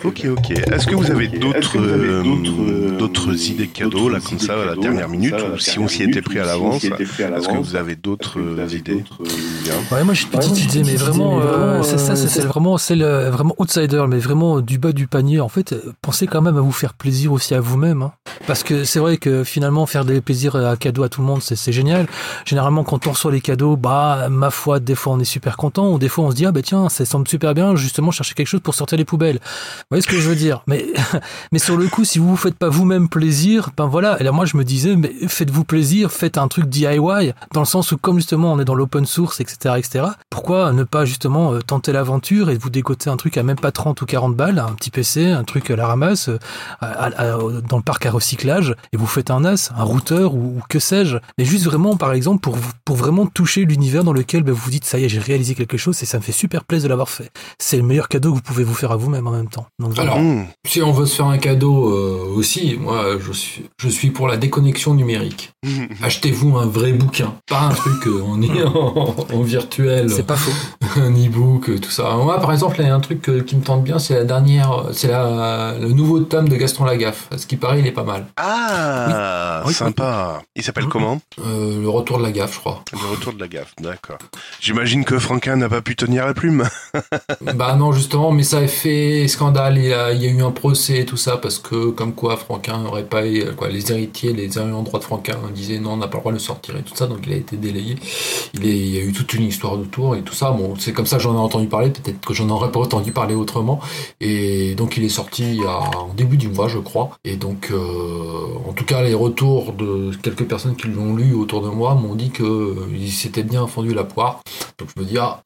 Ok, ok. Est-ce que vous avez d'autres euh, euh, d'autres idées cadeaux là comme ça à la dernière minute ou si on s'y était pris à l'avance Est-ce que vous avez que d'autres idées euh, Ouais, moi j'ai une petite idée, mais vraiment, euh, c'est ça, euh, c'est vraiment, c'est le vraiment outsider, mais vraiment du bas du panier. En fait, euh, pensez quand même à vous faire plaisir aussi à vous-même, hein. parce que c'est vrai que finalement faire des plaisirs à cadeaux à tout le monde, c'est génial. Généralement, quand on reçoit les cadeaux, bah ma foi, des fois on est super content, ou des fois on se dit ah bah tiens, ça semble super bien, justement chercher quelque chose pour sortir les poubelles. Vous voyez ce que je veux dire? Mais mais sur le coup, si vous vous faites pas vous-même plaisir, ben voilà. Et là, moi, je me disais, mais faites-vous plaisir, faites un truc DIY, dans le sens où, comme justement, on est dans l'open source, etc., etc. Pourquoi ne pas justement euh, tenter l'aventure et vous dégoter un truc à même pas 30 ou 40 balles, un petit PC, un truc à la ramasse, euh, à- à- dans le parc à recyclage, et vous faites un NAS, un routeur ou, ou que sais-je, mais juste vraiment, par exemple, pour, pour vraiment toucher l'univers dans lequel ben, vous vous dites, ça y est, j'ai réalisé quelque chose et ça me fait super plaisir de l'avoir fait. C'est le meilleur cadeau que vous pouvez vous faire à vous-même en même temps. Donc, voilà. Alors, Mmh. si on veut se faire un cadeau euh, aussi, moi je suis, je suis pour la déconnexion numérique. Achetez-vous un vrai bouquin, pas un truc euh, en, en, en virtuel, c'est pas faux. un e-book, tout ça. Moi par exemple, il y a un truc euh, qui me tente bien, c'est la dernière, c'est la, le nouveau tome de Gaston Lagaffe. À ce qui paraît, il est pas mal. Ah, Oui, oui, sympa. Il s'appelle comment Euh, le retour de la gaffe, je crois. Le retour de la gaffe, d'accord. J'imagine que Franquin n'a pas pu tenir la plume. bah non, justement, mais ça a fait scandale. Il y a, il y a eu un procès et tout ça parce que, comme quoi, Franquin n'aurait pas, quoi, les héritiers, les ayants droit de Franquin disaient non, on n'a pas le droit de le sortir et tout ça, donc il a été délayé. Il, est, il y a eu toute une histoire autour et tout ça. Bon, c'est comme ça que j'en ai entendu parler. Peut-être que j'en aurais pas entendu parler autrement. Et donc il est sorti en début du mois, je crois. Et donc, euh, en tout cas, les retours de quelques personnes qui l'ont lu autour de moi m'ont dit que euh, s'était bien fendu la poire. Donc je me dis ah.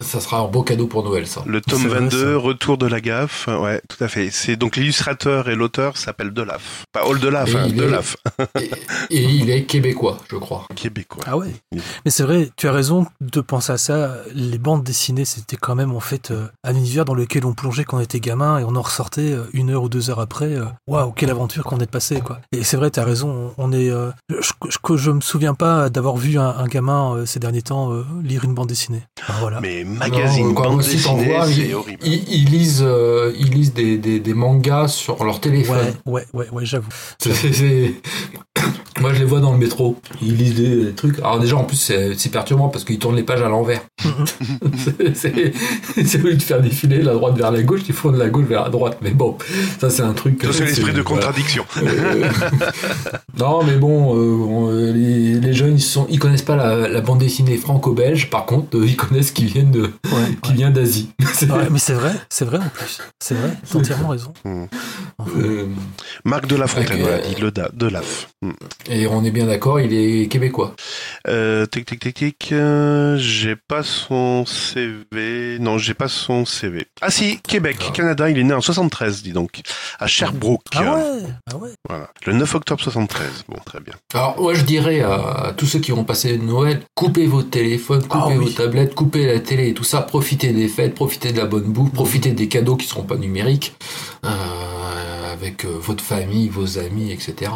Ça sera un beau cadeau pour Noël, ça. Le tome C'est vrai, 22, ça. Retour de la gaffe. Ouais, tout à fait. C'est donc l'illustrateur et l'auteur s'appellent Delaf. Pas Hall Delaf, Et hein, il est- Delaf. et, et il est québécois, je crois. Québécois. Ah ouais. Mais c'est vrai, tu as raison de penser à ça. Les bandes dessinées, c'était quand même en fait euh, un univers dans lequel on plongeait quand on était gamin et on en ressortait euh, une heure ou deux heures après. euh, Waouh, quelle aventure qu'on est passé quoi. Et c'est vrai, tu as raison. On est, je, je, je me souviens pas d'avoir vu un, un gamin ces derniers temps lire une bande dessinée. Voilà. Mais magazine, Non, quoi, bande aussi, t'en dessinée, vois, c'est ils, horrible. ils- ils lisent, euh, ils lisent des, des, des mangas sur leur téléphone. Ouais, ouais, ouais, ouais, j'avoue. Moi, je les vois dans le métro. Ils lisent des, des trucs. Alors déjà, en plus, c'est perturbant parce qu'ils tournent les pages à l'envers. C'est- au lieu de faire défiler la droite vers la gauche, ils font de la gauche vers la droite. Mais bon, ça c'est un truc. Ça, C'est l'esprit de voilà. contradiction. Euh, non, mais bon, euh, on- euh, les, les jeunes, ils, sont, ils connaissent pas la, la bande dessinée franco-belge. Par contre, euh, ils connaissent qui viennent de, Ouais, qui vient d'Asie. Ouais, mais c'est vrai, c'est vrai en plus. C'est vrai, t'as entièrement raison. Mm. Enfin, Euh, Marc de la Fontaine, voilà, dit le da- Delaf. Mm. Et on est bien d'accord, il est québécois. Euh, tic tic tic tic, euh, j'ai pas son CV. Non, j'ai pas son CV. Ah si, Québec, Ah. Canada, il est né en 73, dis donc, à Sherbrooke. Ah ouais, ah ouais. Voilà. Le 9 octobre 73. Bon, très bien. Alors, moi, je dirais à, à tous ceux qui vont passer Noël, coupez vos téléphones, coupez Ah oui. vos tablettes, coupez la télé et tout ça, profitez des fêtes, profitez de la bonne bouffe, profitez des cadeaux qui seront pas numériques, euh, avec euh, votre famille, vos amis, etc.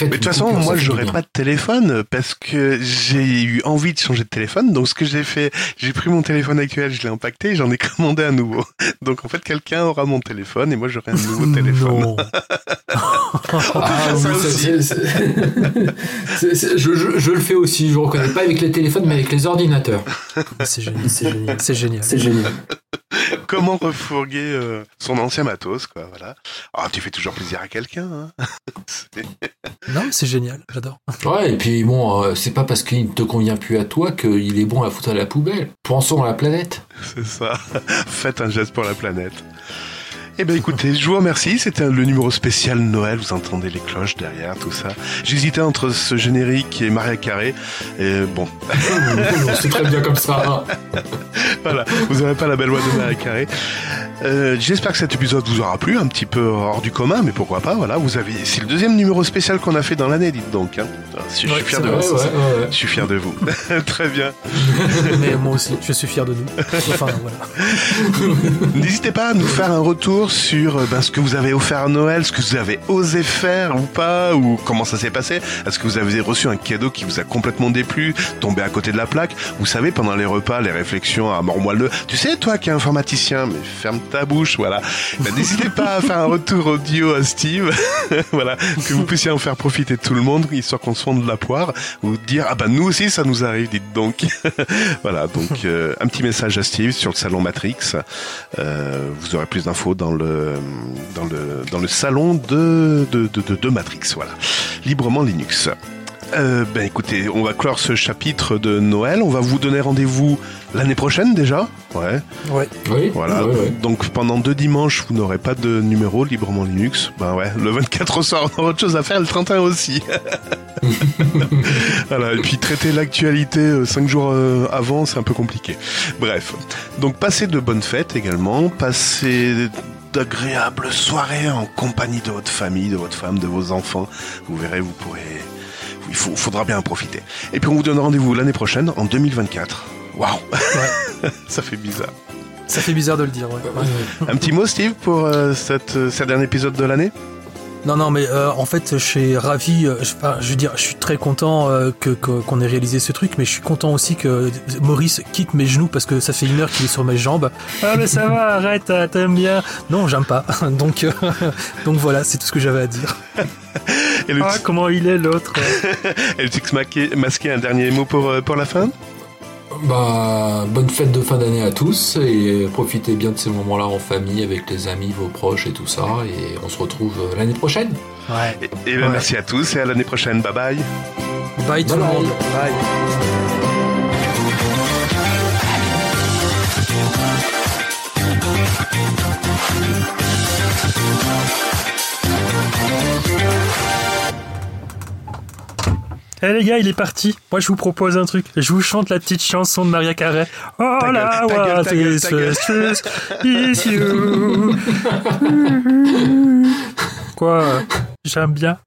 Mais, de toute façon, moi, j'aurais pas de téléphone parce que j'ai eu envie de changer de téléphone. Donc, ce que j'ai fait, j'ai pris mon téléphone actuel, je l'ai impacté, j'en ai commandé un nouveau. Donc, en fait, quelqu'un aura mon téléphone et moi, j'aurai un nouveau téléphone. Ah, je le fais aussi, je reconnais pas avec les téléphones, mais avec les ordinateurs. C'est génial, c'est génial, c'est génial. Comment refourguer euh, son ancien matos, quoi, voilà. Ah, tu fais toujours plaisir à quelqu'un, hein. Non, mais c'est génial, j'adore. Ouais, et puis bon, euh, c'est pas parce qu'il ne te convient plus à toi qu'il est bon à foutre à la poubelle. Pensons à la planète. C'est ça. Faites un geste pour la planète. Eh bien écoutez, je vous remercie, c'était le numéro spécial Noël, vous entendez les cloches derrière, tout ça. J'hésitais entre ce générique et Maria Carré, et bon, c'est très bien comme ça. voilà, vous n'aurez pas la belle voix de Maria Carré. Euh, J'espère que cet épisode vous aura plu, un petit peu hors du commun, mais pourquoi pas, voilà, vous avez... C'est le deuxième numéro spécial qu'on a fait dans l'année, dites donc. Hein. Je suis Ouais, fier de vrai, vous. Je suis fier de vous. Très bien. Mais moi aussi, je suis fier de nous. Enfin, voilà. N'hésitez pas à nous faire un retour sur euh, ben, ce que vous avez offert à Noël, ce que vous avez osé faire ou pas, ou comment ça s'est passé. Est-ce que vous avez reçu un cadeau qui vous a complètement déplu, tombé à côté de la plaque? Vous savez, pendant les repas, les réflexions à mort moelleux. Tu sais, toi qui es informaticien, mais ferme ta bouche, voilà. Ben, N'hésitez pas à faire un retour audio à Steve, voilà, que vous puissiez en faire profiter tout le monde, histoire qu'on se fonde de la poire, ou dire ah ben nous aussi ça nous arrive, dites donc. voilà, donc euh, un petit message à Steve sur le salon Matrix. Euh, vous aurez plus d'infos dans le dans le dans le salon de de, de, de, de Matrix. Voilà, librement Linux. Euh, ben écoutez, on va clore ce chapitre de Noël. On va vous donner rendez-vous l'année prochaine déjà. Ouais. Ouais. Oui, Voilà. ouais, ouais. Donc pendant deux dimanches, vous n'aurez pas de numéro librement Linux. Ben ouais, le 24 au soir, on aura autre chose à faire, le 31 aussi. voilà, et puis traiter l'actualité euh, cinq jours euh, avant, c'est un peu compliqué. Bref, donc passez de bonnes fêtes également, passez d'agréables soirées en compagnie de votre famille, de votre femme, de vos enfants. Vous verrez, vous pourrez il faut- faudra bien en profiter. Et puis on vous donne rendez-vous l'année prochaine, en 2024. Waouh, Ouais. ça fait bizarre. Ça fait bizarre de le dire. ouais. Un petit mot, Steve, pour euh, cette, euh, ce dernier épisode de l'année? Non, non, mais euh, en fait, je suis ravi. euh, je, enfin, je veux dire, je suis très content euh, que que- qu'on ait réalisé ce truc, mais je suis content aussi que Maurice quitte mes genoux parce que ça fait une heure qu'il est sur mes jambes. Ah, mais ça va, arrête, t'aimes bien. Non, j'aime pas. Donc, euh, donc voilà, c'est tout ce que j'avais à dire. Et le, Ah, comment il est l'autre. et le masqué, masqué, un dernier mot pour, pour la fin? Bah, bonne fête de fin d'année à tous et profitez bien de ces moments-là en famille avec les amis, vos proches et tout ça. Et on se retrouve euh, l'année prochaine. Ouais. Et, et ben, Ouais. merci à tous et à l'année prochaine. Bye bye. Bye tout Bye le bye. monde. Bye. Eh les gars, il est parti. Moi, je vous propose un truc. Je vous chante la petite chanson de Maria Carré. Oh là, what is this is you. Quoi? J'aime bien.